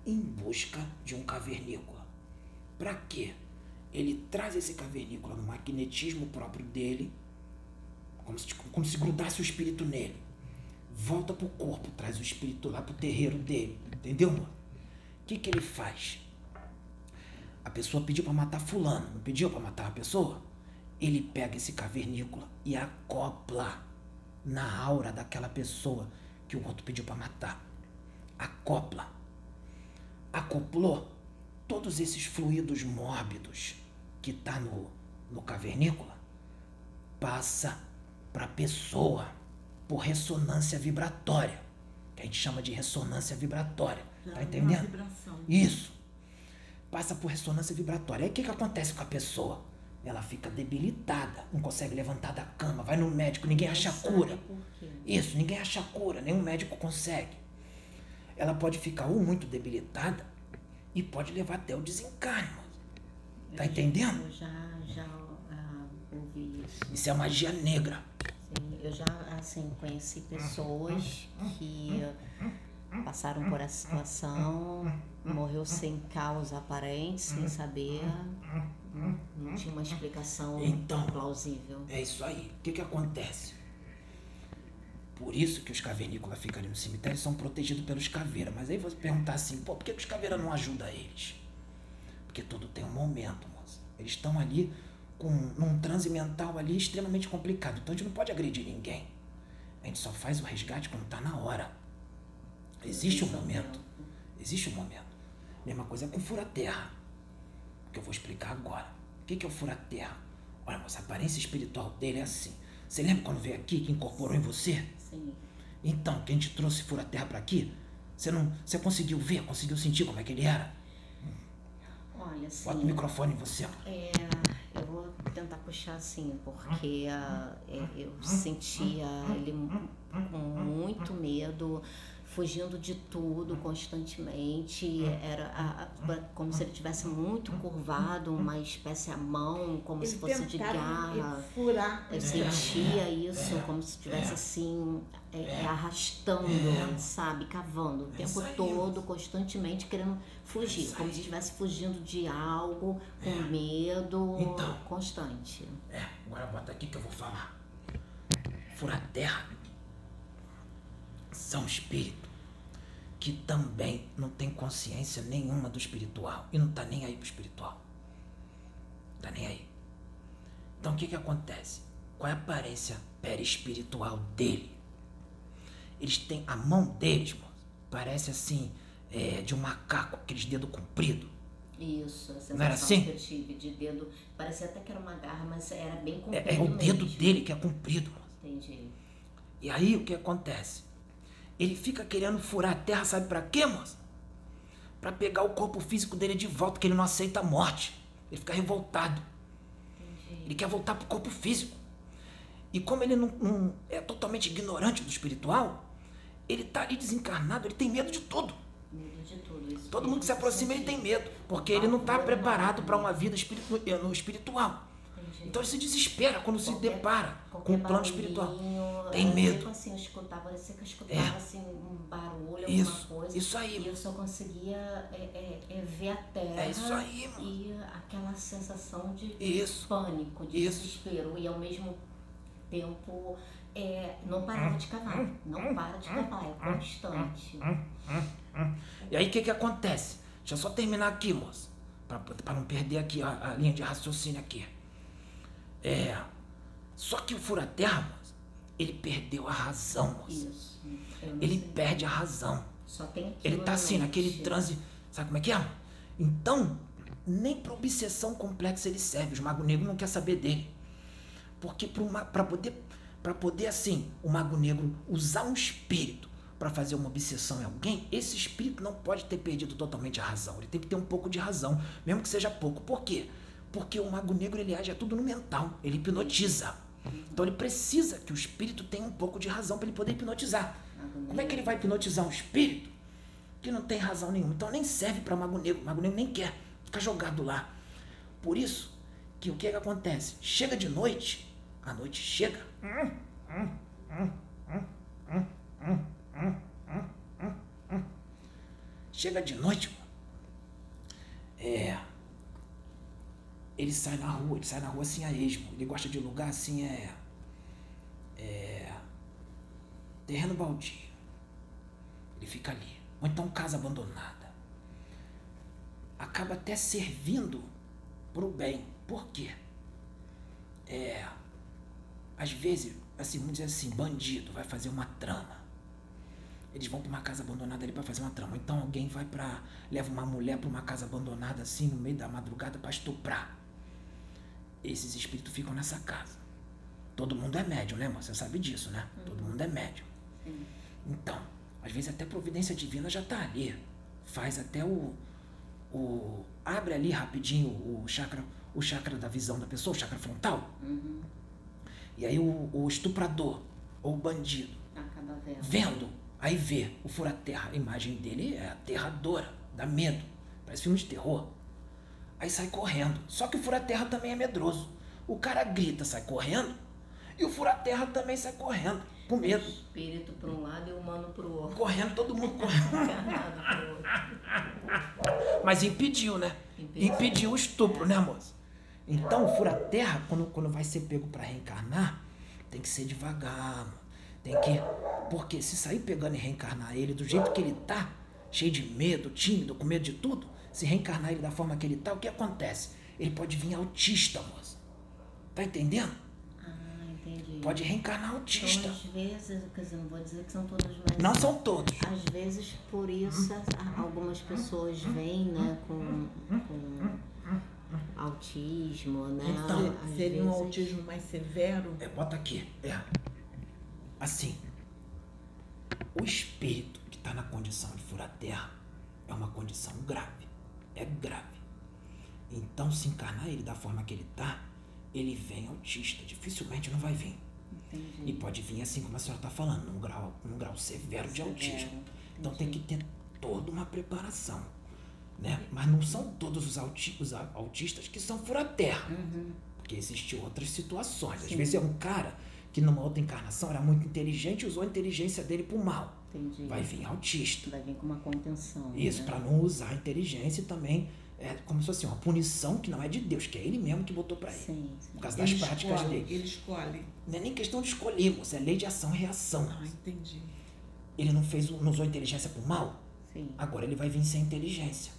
em busca de um cavernícola. Para quê? Ele traz esse cavernícola no magnetismo próprio dele, como se, como se grudasse o espírito nele. Volta pro corpo, traz o espírito lá pro terreiro dele. Entendeu, mano? O que, que ele faz? A pessoa pediu para matar fulano, não pediu para matar a pessoa? Ele pega esse cavernícola e acopla na aura daquela pessoa que o outro pediu para matar. Acopla acoplou todos esses fluidos mórbidos que está no, no cavernícola, passa para a pessoa por ressonância vibratória, que a gente chama de ressonância vibratória. Já tá entendendo? Isso. Passa por ressonância vibratória. Aí o que, que acontece com a pessoa? Ela fica debilitada, não consegue levantar da cama, vai no médico, ninguém acha cura. Isso, ninguém acha cura, nenhum médico consegue ela pode ficar ou muito debilitada e pode levar até o desencarno. Tá entendendo? Eu já, já uh, ouvi isso. Isso é magia negra. Sim, eu já, assim, conheci pessoas que passaram por essa situação, morreu sem causa aparente, sem saber, não tinha uma explicação então, plausível. É isso aí. O que que acontece? Por isso que os cavernícolas ficam ali no cemitério são protegidos pelos caveiras. Mas aí você perguntar assim, pô, por que, que os caveiras não ajudam eles? Porque tudo tem um momento, moça. Eles estão ali com num transe mental ali extremamente complicado. Então a gente não pode agredir ninguém. A gente só faz o resgate quando está na hora. Existe um momento. Existe um momento. Mesma coisa com fura-terra. Que eu vou explicar agora. O que, que é o fura-terra? Olha, moça, a aparência espiritual dele é assim. Você lembra quando veio aqui que incorporou em você? Sim. Então, que a gente trouxe Fura Terra para aqui, você não, você conseguiu ver, conseguiu sentir como é que ele era? Olha, sim. Bota o microfone em você. É, eu vou tentar puxar assim, porque uh, eu sentia ele com muito medo fugindo de tudo constantemente. Era a, a, como se ele tivesse muito curvado, uma espécie a mão, como ele se fosse de garra. Furar. Eu sentia isso, como se estivesse assim, é, é, arrastando, sabe, cavando o tempo todo, constantemente querendo fugir, como se estivesse fugindo de algo, com medo então, constante. É, agora bota aqui que eu vou falar. Furar terra são espírito que também não tem consciência nenhuma do espiritual e não tá nem aí pro espiritual. Tá nem aí. Então o que que acontece? Qual é a aparência perispiritual dele? Eles têm a mão deles, mano, parece assim, é, de um macaco, aqueles dedos compridos. Isso, a sensação assim? que eu tive de dedo, parecia até que era uma garra, mas era bem comprido. É, é o dedo dele que é comprido. Mano. Entendi. E aí o que acontece? Ele fica querendo furar a terra, sabe para quê, moça? Para pegar o corpo físico dele de volta, que ele não aceita a morte. Ele fica revoltado. Entendi. Ele quer voltar pro corpo físico. E como ele não, não, é totalmente ignorante do espiritual, ele tá ali desencarnado, ele tem medo de tudo. Medo de tudo. Isso Todo mundo que se aproxima, ele tem medo, porque ele não está preparado para uma vida espiritu no espiritual. Então ele se desespera quando se Qualquer- depara com o plano espiritual. Tem é, medo. Tipo assim, eu escutava, parecia que eu escutava É. assim, um barulho, Isso, alguma coisa. isso aí. E eu só conseguia é, é, é ver a terra. É isso aí, mano. E aquela sensação de Isso. pânico, de Isso. desespero. E ao mesmo tempo é, não parava de cavar. Não para de cavar, é constante. E aí o que que acontece? Deixa eu só terminar aqui, moça. Para não perder aqui a, a linha de raciocínio aqui. É. Só que o fura-terra, moça, ele perdeu a razão, moça. Isso. Ele sei. perde a razão. Só tem Ele tá assim, naquele transe. Sabe como é que é? Então, nem pra obsessão complexa ele serve. Os Mago Negro não quer saber dele. Porque pra poder, pra poder, assim, o Mago Negro usar um espírito pra fazer uma obsessão em alguém, esse espírito não pode ter perdido totalmente a razão. Ele tem que ter um pouco de razão, mesmo que seja pouco. Por quê? Porque o Mago Negro ele age é tudo no mental. Ele hipnotiza. Então ele precisa que o espírito tenha um pouco de razão para ele poder hipnotizar. Como é que ele vai hipnotizar um espírito que não tem razão nenhuma? Então nem serve para Mago Negro. Mago Negro nem quer. Fica jogado lá. Por isso que o que, que acontece? Chega de noite, a noite chega. Chega de noite. É. Ele sai na rua, ele sai na rua assim a esmo. Ele gosta de lugar assim, é. É. Terreno baldio. Ele fica ali. Ou então casa abandonada. Acaba até servindo pro bem. Por quê? É. Às vezes, assim, vamos dizer assim, bandido vai fazer uma trama. Eles vão pra uma casa abandonada ali pra fazer uma trama. Então alguém vai pra. leva uma mulher pra uma casa abandonada assim no meio da madrugada pra estuprar. Esses espíritos ficam nessa casa. Todo mundo é médium, né, irmão? Você sabe disso, né? Todo mundo é médium. Sim. Então, às vezes até a providência divina já tá ali. Faz até o. o abre ali rapidinho o chakra, o chakra da visão da pessoa, o chakra frontal. Uhum. E aí o, o estuprador ou o bandido Acaba vendo. vendo, aí vê o fura-terra, a imagem dele é aterradora, dá medo, parece filme de terror. Aí sai correndo. Só que o fura-terra também é medroso. O cara grita, sai correndo, e o fura-terra também sai correndo, com medo. Espírito para um lado e o humano para o outro. Correndo, todo mundo correndo. Encarnado pro outro. Mas impediu, né? Impediu. Impediu o estupro, né, moça? Então, o fura-terra, quando, quando vai ser pego pra reencarnar, tem que ser devagar, mano. Tem que. Porque se sair pegando e reencarnar ele do jeito que ele tá, cheio de medo, tímido, com medo de tudo, se reencarnar ele da forma que ele tá, o que acontece? Ele pode vir autista, moça. Tá entendendo? Ah, entendi. Pode reencarnar Então, autista. às vezes, quer dizer, não vou dizer que são todos, mas Não são todos. às vezes por isso a- algumas pessoas vêm, né, com, com autismo, né? Então, Às Seria um vezes- autismo mais severo? É, bota aqui. É. Assim. O espírito que está na condição de furar-terra é uma condição grave. É grave. Então, se encarnar ele da forma que ele tá, ele vem autista. Dificilmente não vai vir. Entendi. E pode vir assim como a senhora está falando, num grau, num grau severo de autismo. Então tem que entendi. ter toda uma preparação. Né? Mas não são todos os, auti- os a- autistas que são fura-terra. Uhum. Porque existem outras situações. Às Sim. vezes é um cara que numa outra encarnação era muito inteligente e usou a inteligência dele pro mal. Entendi. Vai vir autista. Vai vir com uma contenção. Isso, né? para não usar a inteligência e também é como se fosse uma punição que não é de Deus, que é ele mesmo que botou para ele. Sim, sim. Por causa das Ele práticas escolhe, dele. Ele escolhe. Não é nem questão de escolher, moça, é lei de ação e reação. Ah, entendi. Ele não fez, não usou a inteligência pro mal, Sim, agora ele vai vir sem inteligência.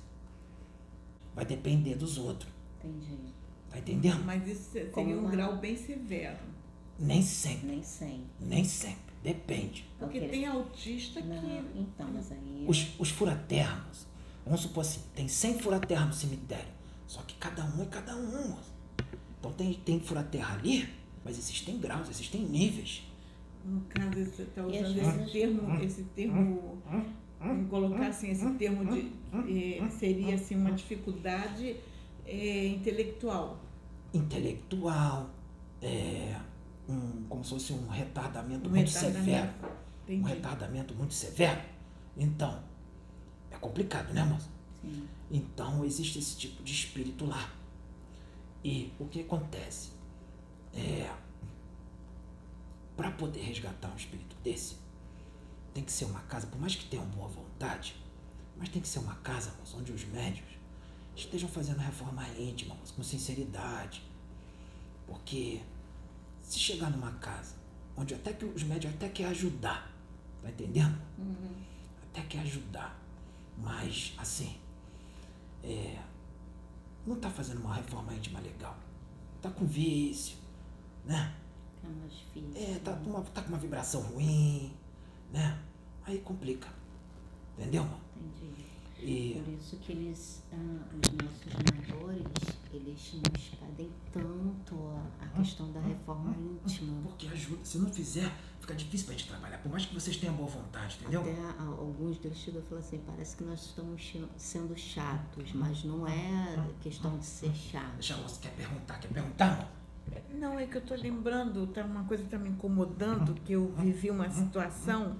Vai depender dos outros. entendi. Tá entendendo? Mas isso seria Como um uma- grau bem severo. Nem sempre, Nem sempre. nem sempre. Depende. Porque tem autista Não, que. então, mas aí. Os, os furaterras, vamos supor assim, tem 100 furaterras no cemitério. Só que cada um é cada um. Então tem, tem furaterra ali, mas existem graus, existem níveis. No caso, você está usando esse termo, esse termo, vamos colocar assim, esse termo de, eh, seria assim, uma dificuldade eh, intelectual. Intelectual, é, um, como se fosse um retardamento Um muito retardamento. severo. Entendi. um retardamento muito severo. Então, é complicado, né, moça? Sim. Então, existe esse tipo de espírito lá. E o que acontece? É. Para poder resgatar um espírito desse, tem que ser uma casa, por mais que tenham boa vontade, mas tem que ser uma casa, moça, onde os médios estejam fazendo reforma íntima, moça, com sinceridade. Porque se chegar numa casa onde até que os médios até quer ajudar, tá entendendo? Até quer ajudar, mas assim, é, não tá fazendo uma reforma íntima legal. Tá com vício, né? É mais difícil. É, tá, com uma, tá com uma vibração ruim, né? Aí complica. Entendeu, mano? Entendi. E Por isso que eles, ah, os nossos mentores, eles nos pedem tanto a, a questão da reforma íntima. porque ajuda. Se não fizer, fica difícil pra gente trabalhar. Por mais que vocês tenham boa vontade, entendeu? Até alguns deles chegam e falam assim, parece que nós estamos sendo chatos, mas não é questão de ser chato. Deixa a moça, quer perguntar, quer perguntar? Não, é que eu tô lembrando, tá uma coisa que tá me incomodando, que eu vivi uma situação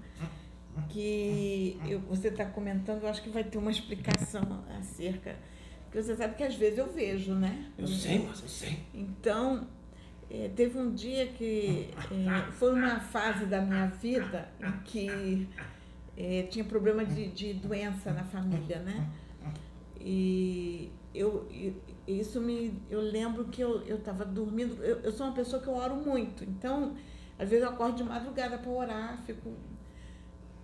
que eu, você está comentando, eu acho que vai ter uma explicação acerca. Porque você sabe que às vezes eu vejo, né? Eu sei, mas eu sei. Então, eh, teve um dia que eh, foi uma fase da minha vida em que eh, tinha problema de, de doença na família, né? E eu, isso me. Eu lembro que eu estava dormindo. Eu, eu sou uma pessoa que eu oro muito, então, às vezes eu acordo de madrugada para orar, fico.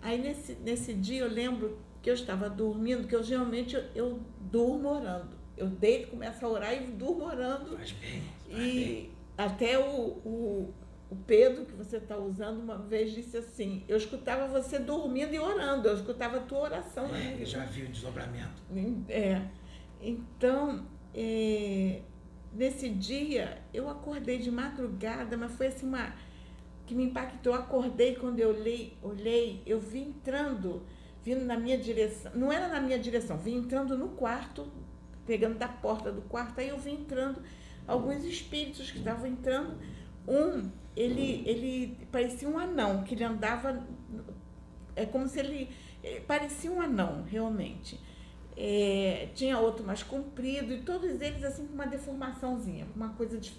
Aí nesse, nesse dia eu lembro que eu estava dormindo, que eu geralmente eu, eu durmo orando. Eu deito, começo a orar e durmo orando. Faz bem, faz bem. E até o, o, o Pedro, que você está usando, uma vez disse assim: Eu escutava você dormindo e orando, eu escutava a tua oração É, eu já vi o desdobramento. É. Então, é, nesse dia, eu acordei de madrugada, mas foi assim uma que me impactou. Eu acordei quando eu olhei, olhei, eu vi entrando, vindo na minha direção. Não era na minha direção, vi entrando no quarto, pegando da porta do quarto, aí eu vi entrando alguns espíritos que estavam entrando. Um, ele, ele parecia um anão, que ele andava. É como se ele. eh, Parecia um anão, realmente. É, tinha outro mais comprido e todos eles assim com uma deformaçãozinha, uma coisa de...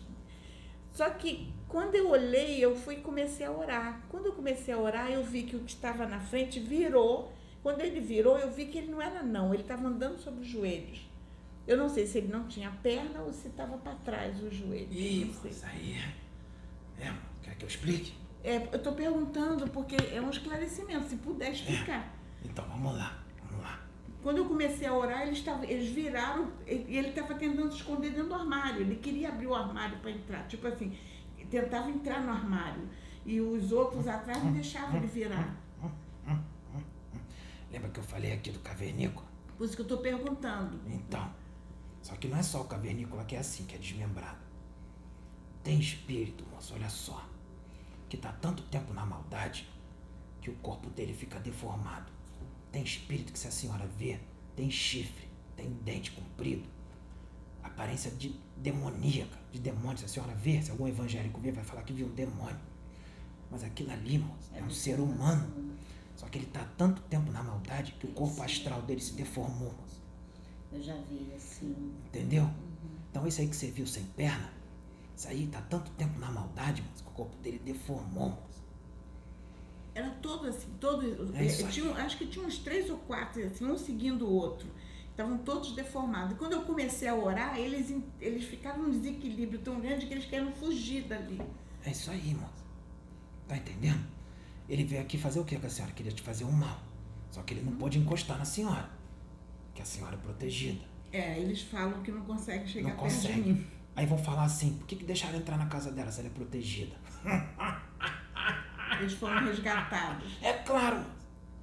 Só que quando eu olhei, eu fui e comecei a orar. Quando eu comecei a orar, eu vi que o que estava na frente virou. Quando ele virou, eu vi que ele não era não, ele estava andando sobre os joelhos. Eu não sei se ele não tinha perna ou se estava para trás os joelhos. Ih, mas aí. É, mano, quer que eu explique? É, eu estou perguntando porque é um esclarecimento, se puder explicar. Então vamos lá, vamos lá. Quando eu comecei a orar, eles, tavam, eles viraram e ele estava tentando se esconder dentro do armário. Ele queria abrir o armário para entrar. Tipo assim, tentava entrar no armário. E os outros atrás não deixavam ele virar. Lembra que eu falei aqui do cavernícola? Por isso que eu estou perguntando. Então, só que não é só o cavernícola que é assim, que é desmembrado. Tem espírito, moço, olha só, que tá tanto tempo na maldade que o corpo dele fica deformado. Tem espírito que se a senhora vê, tem chifre, tem dente comprido, aparência de demoníaca, de demônio. Se a senhora vê, se algum evangélico ver, vai falar que viu um demônio. Mas aquilo ali, moço, é um ser humano. Só que ele tá tanto tempo na maldade que o corpo astral dele se deformou, moço. Eu já vi assim. Entendeu? Então esse aí que você viu sem perna, isso aí tá tanto tempo na maldade, moço, que o corpo dele deformou, moço. Era todo assim, todo. É isso tinha, acho que tinha uns três ou quatro, assim, um seguindo o outro. Estavam todos deformados. Quando eu comecei a orar, eles, eles ficaram num desequilíbrio tão grande que eles queriam fugir dali. É isso aí, moço. Tá entendendo? Ele veio aqui fazer o que com a senhora? Queria te fazer um mal. Só que ele não pôde encostar na senhora. Que a senhora é protegida. É, eles falam que não conseguem chegar não perto de consegue. mim. Aí vão falar assim, por que, que deixaram entrar na casa dela se ela é protegida? Eles foram resgatados. É claro.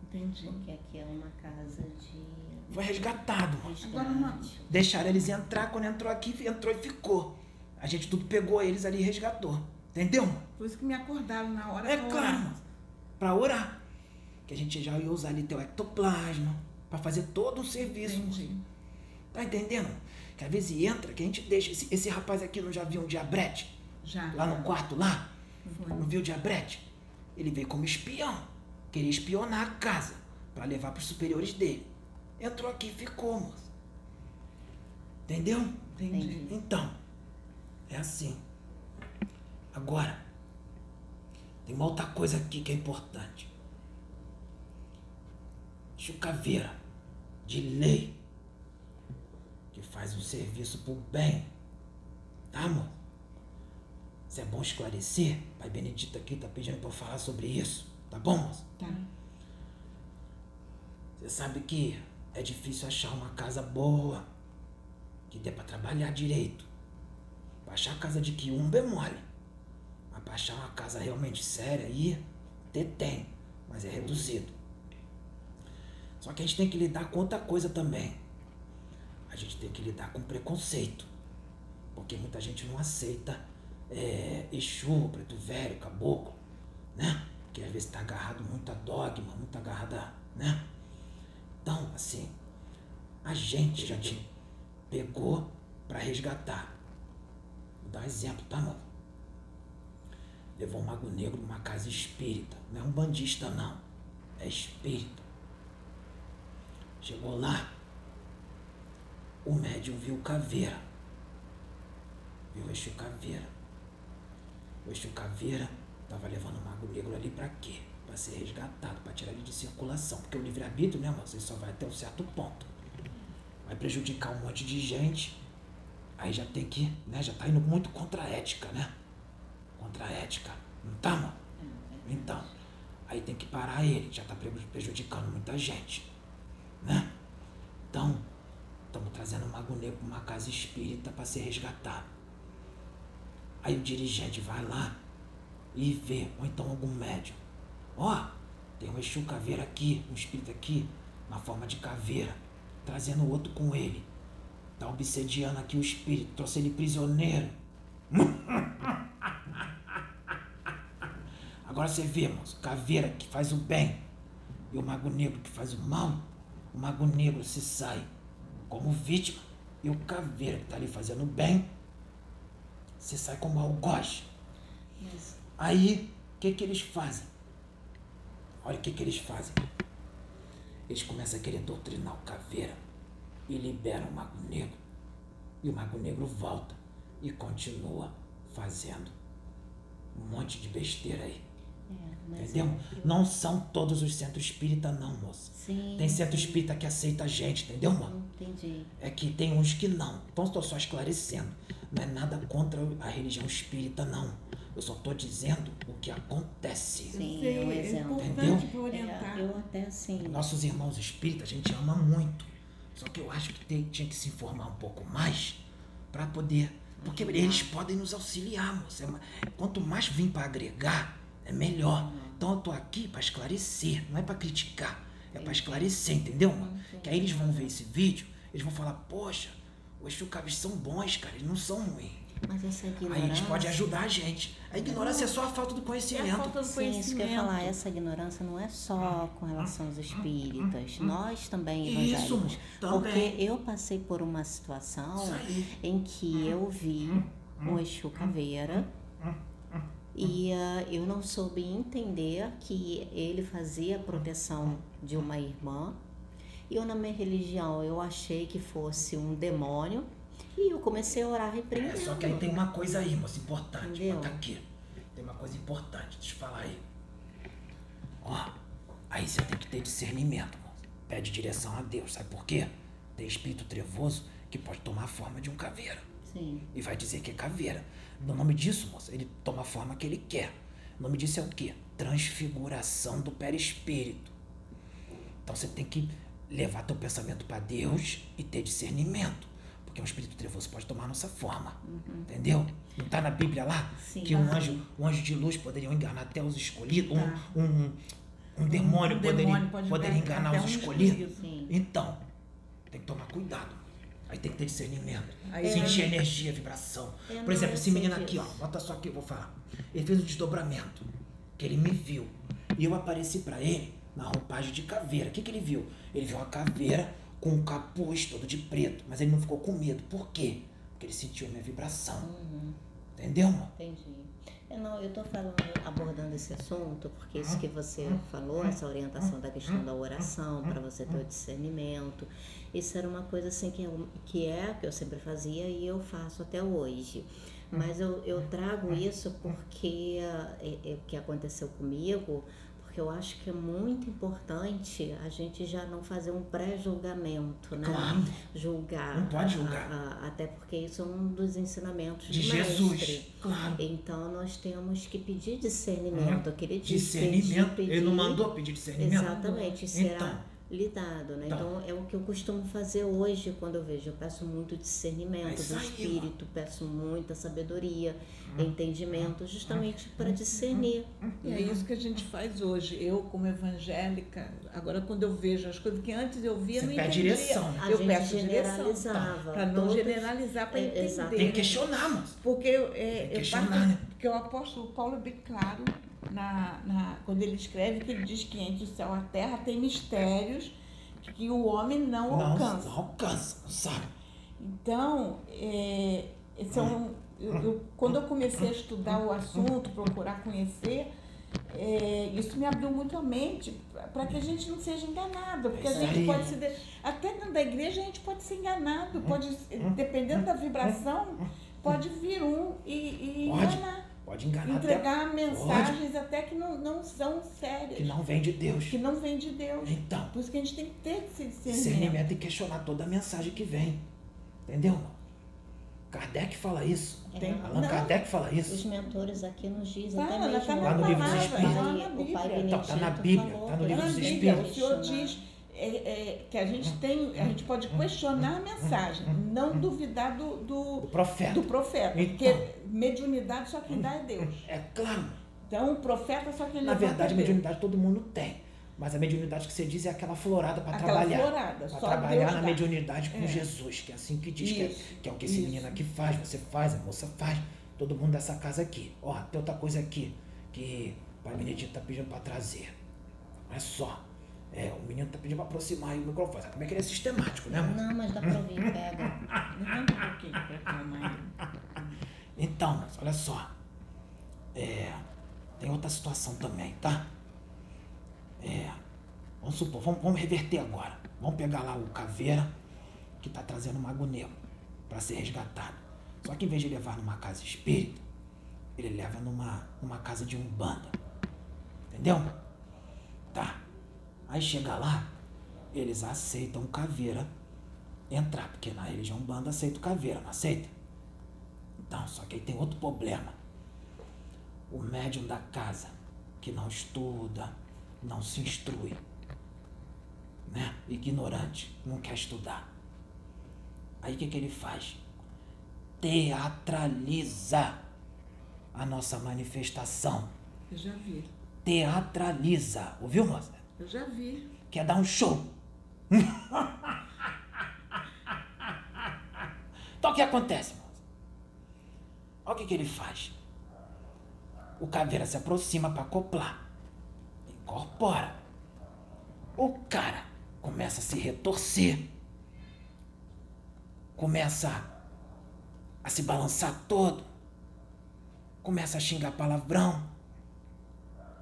Entendi. Porque aqui é uma casa de Foi resgatado, resgate. Deixaram eles entrar, quando entrou aqui, entrou e ficou. A gente tudo pegou eles ali e resgatou. Entendeu? Por isso que me acordaram na hora É pra claro, orar. Pra orar. Que a gente já ia usar ali teu ectoplasma. Pra fazer todo o serviço. Entendi. Tá entendendo? Que às vezes entra, que a gente deixa. Esse, esse rapaz aqui não já viu um diabrete? Já. Lá no quarto lá? Foi. Não viu o diabrete? Ele veio como espião. queria espionar a casa para levar pros superiores dele. Entrou aqui e ficou, moço. Entendeu? Entendi. Então, é assim. Agora, tem uma outra coisa aqui que é importante. Chucaveira, de lei, que faz um serviço pro bem. Tá, amor? Isso é bom esclarecer. Pai Benedito aqui tá pedindo pra eu falar sobre isso. Tá bom, moço? Tá. Você sabe que é difícil achar uma casa boa, que dê pra trabalhar direito. Pra achar a casa de quiumba é mole. Mas pra achar uma casa realmente séria aí, até tem, mas é reduzido. Só que a gente tem que lidar com outra coisa também. A gente tem que lidar com preconceito. Porque muita gente não aceita é, Exu, Preto Velho, Caboclo, né? Que às vezes tá agarrado muito a dogma, muito agarrado a, assim, a gente já te pegou pra resgatar. Vou dar um exemplo, tá, mano? Levou um mago negro numa casa espírita. Não é um bandista, não. É espírita. Chegou lá, o médium viu caveira. Viu o Exu Caveira. O Exu Caveira tava levando o mago negro ali pra quê? Pra ser resgatado, pra tirar ele de circulação. Porque o livre-arbítrio, né? Ele só vai até um certo ponto. Vai prejudicar um monte de gente. Aí já tem que, né? Já tá indo muito contra a ética, né? Contra a ética. Não tá, mano? Então, aí tem que parar ele. Já tá pre- prejudicando muita gente. Né? Então, estamos trazendo o Mago Negro uma casa espírita para ser resgatado. Aí o dirigente vai lá e vê, ou então algum médium. Ó, tem um Exu caveira aqui, um espírito aqui, na forma de caveira, trazendo o outro com ele. Tá obsediando aqui o espírito, trouxe ele prisioneiro. Agora você vê, moço, caveira que faz o bem e o mago negro que faz o mal. O mago negro se sai como vítima e o caveira que tá ali fazendo o bem se sai como algoz. Mas, Aí, o que que eles fazem? Olha o que que eles fazem. Eles começam a querer doutrinar o caveira e liberam o mago negro. E o mago negro volta e continua fazendo um monte de besteira aí. é, mas Entendeu? eu- Não são todos os centros espírita, não, moça. Sim. Tem centro espírita que aceita a gente, entendeu, mano? Entendi. É que tem uns que não. Então estou só esclarecendo. Não é nada contra a religião espírita, não. Eu só estou dizendo o que acontece. Sim, é um é exemplo. importante Entendeu? orientar. É, eu até assim. Nossos irmãos espíritas a gente ama muito. Só que eu acho que tem- tinha que se informar um pouco mais para poder. Porque eles podem nos auxiliar, moça. É Quanto mais vir para agregar, é melhor. Então eu tô aqui para esclarecer, não é para criticar. É para esclarecer, entendeu, mano? Que aí eles vão ver esse vídeo, eles vão falar, poxa, os chucaves são bons, cara, eles não são ruins. Mas essa ignorância. Aí eles podem ajudar a gente. A ignorância é só a falta do É a conhecimento. falta do Sim, isso que eu ia conhecimento. falar, essa ignorância não é só com relação aos espíritas, nós também Isso, evangélicos. também. Porque eu passei por uma situação Isso em que eu vi um Exu caveira e ah, eu não soube entender que ele fazia proteção de uma irmã. E eu, na minha religião, eu achei que fosse um demônio e eu comecei a orar É, repreendendo. só que aí tem uma coisa aí, moça, importante. Entendeu? Bota aqui. Tem uma coisa importante, deixa eu falar aí. Ó, aí você tem que ter discernimento, moça. Pede direção a Deus, sabe por quê? Tem espírito trevoso que pode tomar a forma de um caveira. Sim. E vai dizer que é caveira. No nome disso, moça, ele toma a forma que ele quer. O nome disso é o quê? Transfiguração do perispírito. Então você tem que levar teu pensamento para Deus e ter discernimento. Porque um espírito trevoso pode tomar nossa forma. Entendeu? Não tá na Bíblia lá? Sim. que um Tá. anjo, um anjo de luz poderia enganar até os escolhidos. Um, Tá. um, um demônio, Um poderia, demônio pode poderia enganar enganar os um escolhidos. escolhido. Sim. Então, tem que tomar cuidado. Aí tem que ter discernimento. Aí Sentir vai- energia, vibração. Eu Por exemplo, esse menino aqui, ó. Bota só aqui, eu vou falar. Ele fez um desdobramento. Que ele me viu. E eu apareci pra ele na roupagem de caveira. O que, que ele viu? Ele viu uma caveira com um capuz todo de preto. Mas ele não ficou com medo. Por quê? Porque ele sentiu a minha vibração. Uhum. Entendeu, mano? Entendi. Eu não, eu estou falando, abordando esse assunto, porque isso que você falou, essa orientação da questão da oração, para você ter o discernimento, isso era uma coisa assim que, eu, que é, que eu sempre fazia e eu faço até hoje. Mas eu, eu trago isso porque é, é, o que aconteceu comigo porque eu acho que é muito importante a gente já não fazer um pré-julgamento, né? Claro. Julgar. Não pode julgar. A, a, até porque isso é um dos ensinamentos De do Jesus. mestre. Claro. Então nós temos que pedir discernimento. Aquele Discernimento. Pedir, Ele não mandou pedir discernimento? Exatamente. Será Então. Lidado, né? Então. Então é o que eu costumo fazer hoje quando eu vejo. Eu peço muito É discernimento isso do aí, espírito, peço muita sabedoria, Hum. entendimento, justamente para discernir. E é isso que a gente faz hoje. Eu, como evangélica, agora quando eu vejo as coisas que antes eu via, Você não pede entendia. direção. A Eu peço direção. Para não Todos- generalizar, para É, entender. exato. Tem que questionar, mas. Porque eu, é, Tem que eu questionar, parto- né? porque o apóstolo Paulo é bem claro na, na, quando ele escreve que ele diz que entre o céu e a terra tem mistérios que o homem não, Não, alcança. não alcança, não sabe. Então, é, esse é um, eu, eu- quando eu comecei a estudar o assunto, procurar conhecer, é, isso me abriu muito a mente para que a gente não seja enganado, porque a gente pode se. de- Até dentro da igreja a gente pode ser enganado, pode, dependendo da vibração, pode vir um e, e enganar. Pode enganar Entregar mensagens até que não, não são sérias, até que não vem de Deus. que não vem de Deus. Então, Por isso que a gente tem que ter esse discernimento. discernimento e questionar toda a mensagem que vem. Entendeu? Kardec fala isso. Tem- Allan não. Kardec fala Os isso. mentores aqui nos dizem Fala, até tá na Lá no livro dos Espíritos. Tá na Bíblia. Então, tá na Bíblia, falou tá no livro dos Bíblia, tem o que Senhor diz é, é, que a gente tem, a gente pode questionar a mensagem, não duvidar do, do, O profeta. do profeta, Então. porque mediunidade só quem dá é Deus. É claro. Então o profeta só quem Na verdade, é Deus. mediunidade todo mundo tem. Mas a mediunidade que você diz é aquela florada para trabalhar. florada, Para só trabalhar Deus na dá. mediunidade com É. Jesus, que é assim que diz, que é, que é o que esse isso. menino aqui faz, você faz, a moça faz, todo mundo dessa casa aqui. Ó, tem outra coisa aqui que o pai Benedito tá pedindo para trazer. Olha só. É, o menino tá pedindo para aproximar aí o microfone. Sabe como é que ele é sistemático, né? Não, mas dá pra ouvir, pega. Levanta um pouquinho pra cá, mãe. Então, mas olha só. É, tem outra situação também, tá? É, vamos supor, vamos, vamos reverter agora. Vamos pegar lá o caveira que tá trazendo o mago negro para ser resgatado. Só que em vez de levar numa casa espírita, ele leva numa, numa casa de umbanda. Entendeu? Tá. Aí chega lá, eles aceitam o caveira entrar, porque na religião umbanda aceita o caveira, não aceita? Então, só que aí tem outro problema. O médium da casa, que não estuda, não se instrui, né? Ignorante, não quer estudar. Aí o que, que ele faz? Teatraliza a nossa manifestação. Eu já vi, Teatraliza. Ouviu, moça? Eu já vi. Quer dar um show. então o que acontece, moça? Olha o que, que ele faz. O caveira se aproxima para acoplar. Incorpora. O cara começa a se retorcer. Começa a se balançar todo. Começa a xingar palavrão.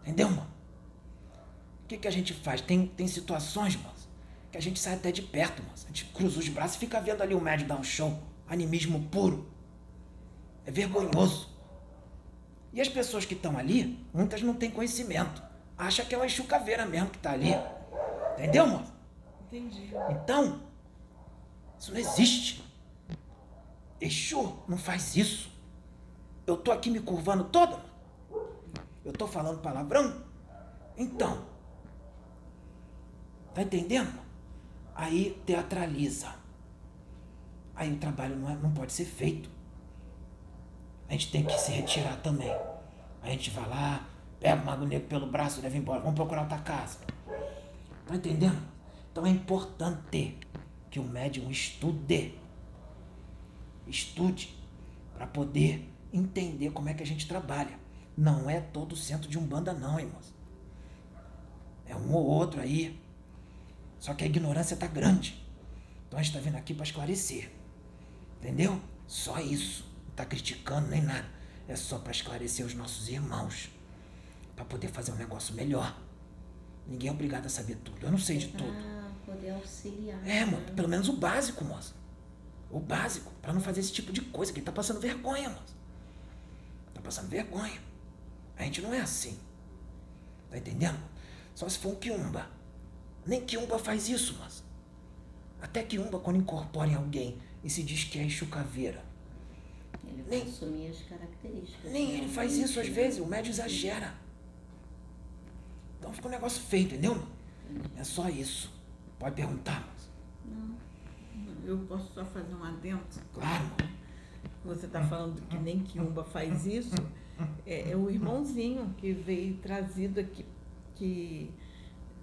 Entendeu, mano? O que, que a gente faz? Tem, tem situações, moço, que a gente sai até de perto, moço. A gente cruza os braços e fica vendo ali o médium dar um show. Animismo puro. É vergonhoso. E as pessoas que estão ali, muitas não têm conhecimento. Acha que é uma enxucaveira mesmo que tá ali. Entendeu, moço? Entendi. Então, isso não existe. Exu não faz isso. Eu tô aqui me curvando toda. Eu tô falando palavrão. Então, tá entendendo? Aí teatraliza. Aí o trabalho não, é- não pode ser feito. A gente tem que se retirar também. A gente vai lá, pega o Mago Negro pelo braço e leva embora. Vamos procurar outra casa. Tá entendendo? Então é importante que o médium estude. Estude para poder entender como é que a gente trabalha. Não é todo centro de umbanda não, irmãos. É um ou outro aí. Só que a ignorância tá grande. Então a gente tá vindo aqui para esclarecer. Entendeu? Só isso. Não tá criticando nem nada. é só para esclarecer os nossos irmãos, para poder fazer um negócio melhor. Ninguém é obrigado a saber tudo. Eu não sei de tudo. Ah, poder auxiliar. É, mano, pelo menos o básico, moça. O básico, para não fazer esse tipo de coisa, que ele tá passando vergonha, moça. Tá passando vergonha. A gente não é assim. Tá entendendo? Só se for um quiumba. Nem quiumba faz isso, moça. Até quiumba, quando incorpora em alguém e se diz que é Exu Caveira. Ele vai Nem- assumir as características. Nem né? ele faz isso às vezes, o médio exagera. Então fica um negócio feio, entendeu? É só isso. Pode perguntar. Não. Eu posso só fazer um adendo? Claro, mano. Você está falando que nem Kiumba faz isso. É, é o irmãozinho que veio trazido aqui, que,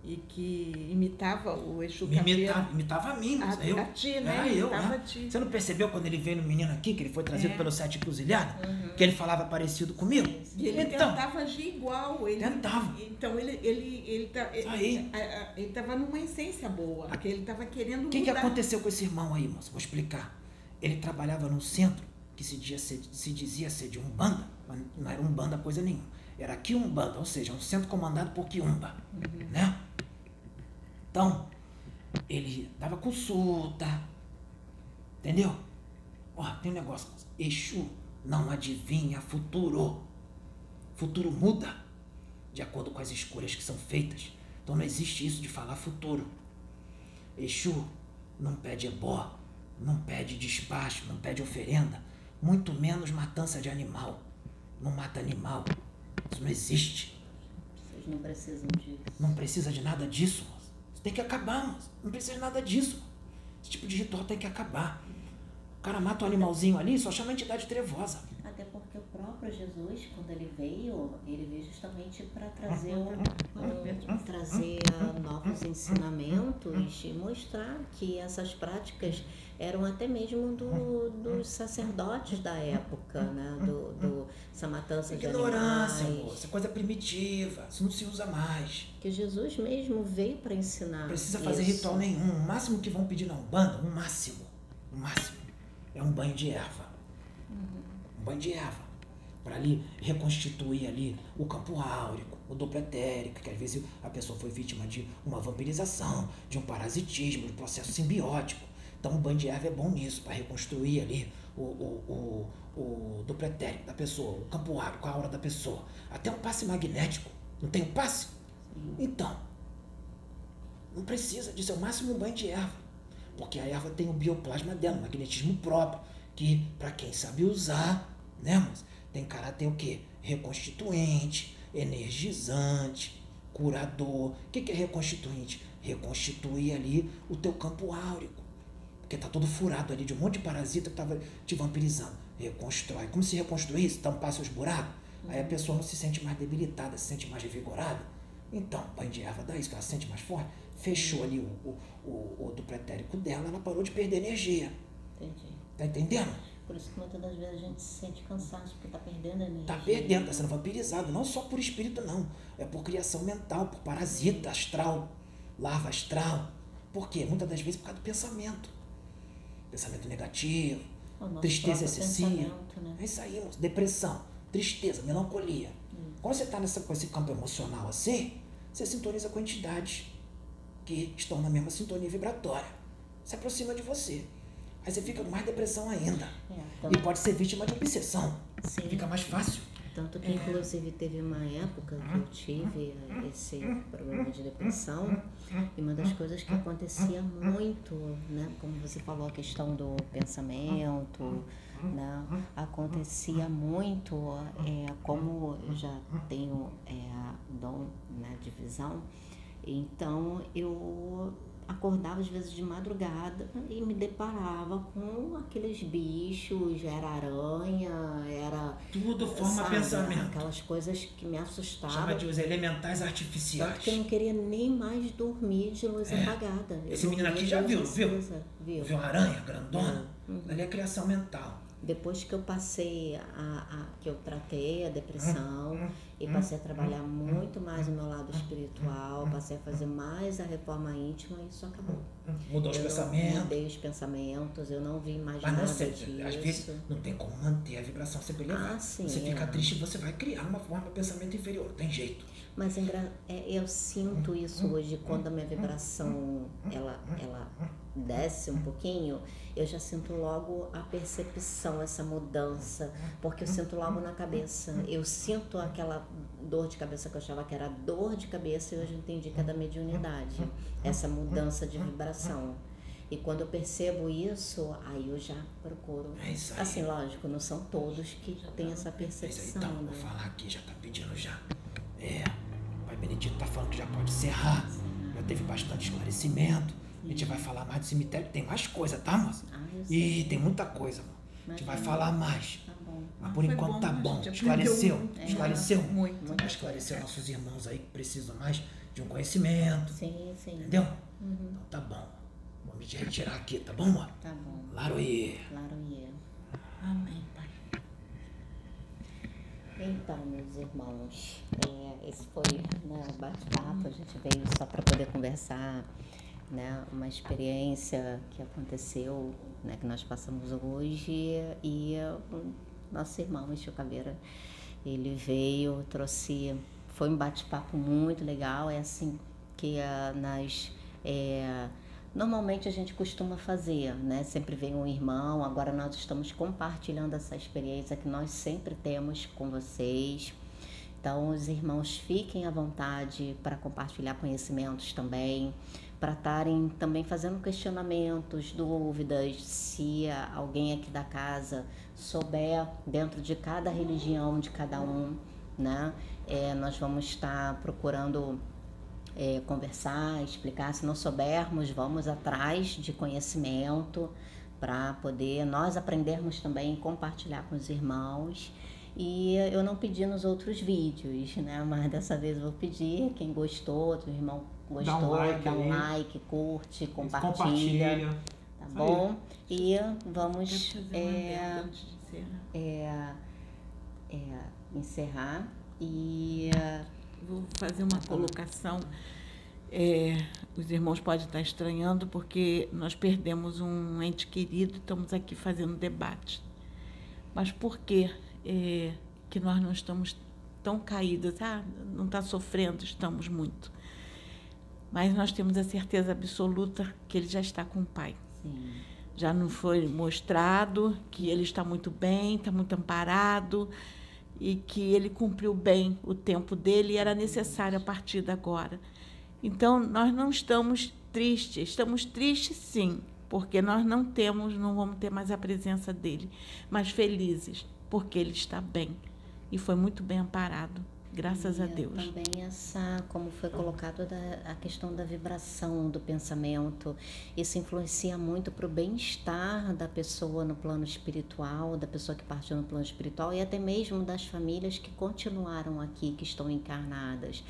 e que imitava o Exu Me imitava, imitava a mim, A, moça. Eu, a ti, né? Era eu, imitava né? Você não percebeu quando ele veio no menino aqui, que ele foi trazido É. pelo Sete Cruzilhada? Que ele falava parecido comigo? E ele Então. tentava agir igual. Ele, Tentava. Então ele ele ele tá, ele, Aí. a- a- ele tava numa essência boa, que ele estava querendo O que, aconteceu com esse irmão aí, moça? Vou explicar. Ele trabalhava num centro que se, dizia ser, se dizia ser de Umbanda, mas não era Umbanda coisa nenhuma. Era Quiumbanda, ou seja, um centro comandado por Quiumba. Né? Então, ele dava consulta. Entendeu? Ó, tem um negócio. Exu não adivinha futuro. Futuro muda de acordo com as escolhas que são feitas. Então não existe isso de falar futuro. Exu não pede ebó, não pede despacho, não pede oferenda, muito menos matança de animal. Não mata animal. Isso não existe. Vocês não precisam disso. Não precisa de nada disso, tem que acabar, moça. Não precisa de nada disso. Esse tipo de ritual tem que acabar. O cara mata um animalzinho ali, só chama a entidade trevosa. Próprio Jesus, quando ele veio, ele veio justamente para trazer, um, um- trazer novos ensinamentos e mostrar que essas práticas eram até mesmo do- dos sacerdotes da época, né? Do, do, essa matança de Ignorância, animais. Coisa primitiva. Isso não se usa mais. Que Jesus mesmo veio para ensinar. Não precisa fazer isso. ritual nenhum. O máximo que vão pedir na Umbanda, o máximo, o máximo, é um banho de erva. Um banho de erva. Para ali reconstituir ali o campo áurico, o duplo etérico, que às vezes a pessoa foi vítima de uma vampirização, de um parasitismo, de um processo simbiótico. Então o banho de erva é bom nisso, para reconstruir ali o, o, o, o duplo etérico da pessoa, o campo áurico, a aura da pessoa. Até um passe magnético. Não tem um passe? Então, não precisa disso, é o máximo um banho de erva. Porque a erva tem o bioplasma dela, o magnetismo próprio, que para quem sabe usar, né, mas tem caráter o quê? Reconstituinte, energizante, curador. O que, que é reconstituinte? Reconstituir ali o teu campo áurico. Porque tá todo furado ali de um monte de parasita que tava te vampirizando. Reconstrói. Como se reconstruísse? Tampasse os buracos? Aí a pessoa não se sente mais debilitada, se sente mais revigorada. Então, banho de erva dá isso, que ela se sente mais forte. Fechou ali o, o, o, o duplo etérico dela, ela parou de perder energia. Entendi. Tá entendendo? Por isso que muitas das vezes a gente se sente cansaço, porque tá perdendo energia. Tá perdendo, tá sendo vampirizado. Não só por espírito, não. É por criação mental, por parasita astral, larva astral. Por quê? Muitas das vezes por causa do pensamento. Pensamento negativo, tristeza excessiva. né? É isso aí. Depressão, tristeza, melancolia. Quando você está nessa, com esse campo emocional assim, você sintoniza com entidades que estão na mesma sintonia vibratória. Se aproxima de você. Aí você fica com mais depressão ainda. É, E tanto, pode ser vítima de obsessão. sim, Fica mais fácil. tanto que inclusive teve uma época que eu tive esse problema de depressão e uma das coisas que acontecia muito, né, como você falou, a questão do pensamento, né, acontecia muito, é, como eu já tenho é, dom né, de visão, então eu acordava às vezes de madrugada e me deparava com aqueles bichos, era aranha, era Tudo forma sabe, pensamento. aquelas coisas que me Chama assustavam. de os elementais Tanto artificiais. que eu não queria nem mais dormir de luz apagada. Eu É. Esse menino aqui já viu, viu? Viu? Viu uma aranha grandona? Uhum. Ali é criação mental. Depois que eu passei a, a, que eu tratei a depressão e passei a trabalhar muito mais o meu lado espiritual, passei a fazer mais a reforma íntima, isso acabou. Mudou os eu pensamentos. Mudei os pensamentos, eu não vi mais Mas nada não sei, disso. às vezes não tem como manter a vibração sempre elevada. Ah, sim, você fica é. triste, você vai criar uma forma de pensamento inferior, tem jeito. Mas é, eu sinto isso hoje quando a minha vibração ela, ela desce um pouquinho, eu já sinto logo a percepção, essa mudança, porque eu sinto logo na cabeça. Eu sinto aquela dor de cabeça que eu achava que era dor de cabeça e hoje eu entendi que é da mediunidade, essa mudança de vibração. E quando eu percebo isso, aí eu já procuro. É isso aí. Assim, lógico, não são todos que têm essa É percepção. então, vou né? falar aqui, já tá pedindo já. É, o Pai Benedito tá falando que já pode encerrar. Já teve bastante esclarecimento. A gente vai falar mais do cemitério, tem mais coisa, tá, moça? Ah, eu sei. Ih, tem muita coisa, mano. A gente vai falar mais. Tá bom. Mas por Foi enquanto bom, tá a gente bom. Esclareceu? muito. É. Esclareceu? Muito. Vai esclarecer nossos irmãos aí que precisam mais de um conhecimento. Sim, sim. Entendeu? Uhum. Então tá bom. Vou me retirar aqui, tá bom, amor? Tá bom. Laroie. Claro, é. Amém, Pai. Então, meus irmãos, é, esse foi né, o bate-papo. A gente veio só para poder conversar, né, uma experiência que aconteceu, né, que nós passamos hoje. E nosso irmão, Michel Caveira, ele veio, trouxe. Foi um bate-papo muito legal. É assim que ah, nas. é, Normalmente a gente costuma fazer, né? Sempre vem um irmão, agora nós estamos compartilhando essa experiência que nós sempre temos com vocês. Então, os irmãos fiquem à vontade para compartilhar conhecimentos também, para estarem também fazendo questionamentos, dúvidas, se alguém aqui da casa souber dentro de cada religião de cada um, né? É, nós vamos estar procurando é, conversar, explicar. Se não soubermos, vamos atrás de conhecimento para poder nós aprendermos também compartilhar com os irmãos. E eu não pedi nos outros vídeos, né? Mas dessa vez eu vou pedir. Quem gostou, o irmão gostou, Dá um like dá um like, curte, compartilha. Compartilha. Tá Isso bom? E vamos é, adenda antes de encerrar. é, é, encerrar. E Vou fazer uma colocação. É, os irmãos podem estar estranhando porque nós perdemos um ente querido e estamos aqui fazendo debate. Mas por que é, que nós não estamos tão caídas? Ah, não está sofrendo, estamos muito. Mas nós temos a certeza absoluta que ele já está com o Pai. sim, Já nos foi mostrado que ele está muito bem, está muito amparado e que ele cumpriu bem o tempo dele e era necessário a partir de agora. Então, nós não estamos tristes, estamos tristes sim, porque nós não temos, não vamos ter mais a presença dele, mas felizes, porque ele está bem e foi muito bem amparado, graças a E Deus. Também essa, como foi colocado, da, a questão da vibração do pensamento. Isso influencia muito para o bem-estar da pessoa no plano espiritual, da pessoa que partiu no plano espiritual e até mesmo das famílias que continuaram aqui, que estão encarnadas.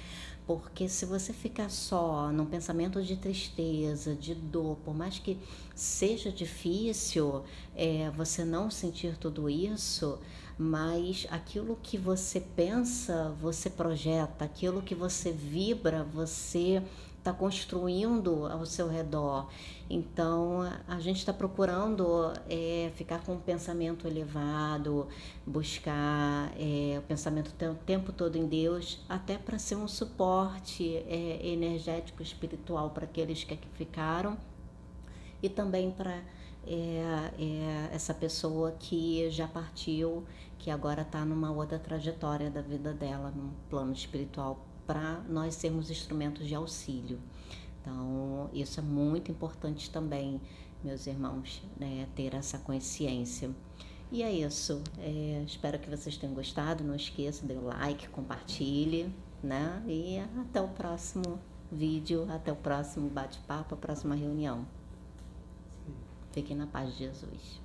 Porque se você ficar só num pensamento de tristeza, de dor, por mais que seja difícil é, você não sentir tudo isso, mas aquilo que você pensa, você projeta, aquilo que você vibra, você está construindo ao seu redor. Então, a gente está procurando é, ficar com um pensamento elevado, buscar é, o pensamento o tempo todo em Deus, até para ser um suporte é, energético, espiritual para aqueles que aqui ficaram e também para é, é, essa pessoa que já partiu, que agora está numa outra trajetória da vida dela, num plano espiritual, para nós sermos instrumentos de auxílio. Então, isso é muito importante também, meus irmãos, né, ter essa consciência. E é isso. É, espero que vocês tenham gostado. Não esqueça, dê o like, compartilhe, né? E até o próximo vídeo, até o próximo bate-papo, a próxima reunião. Fiquem na paz de Jesus.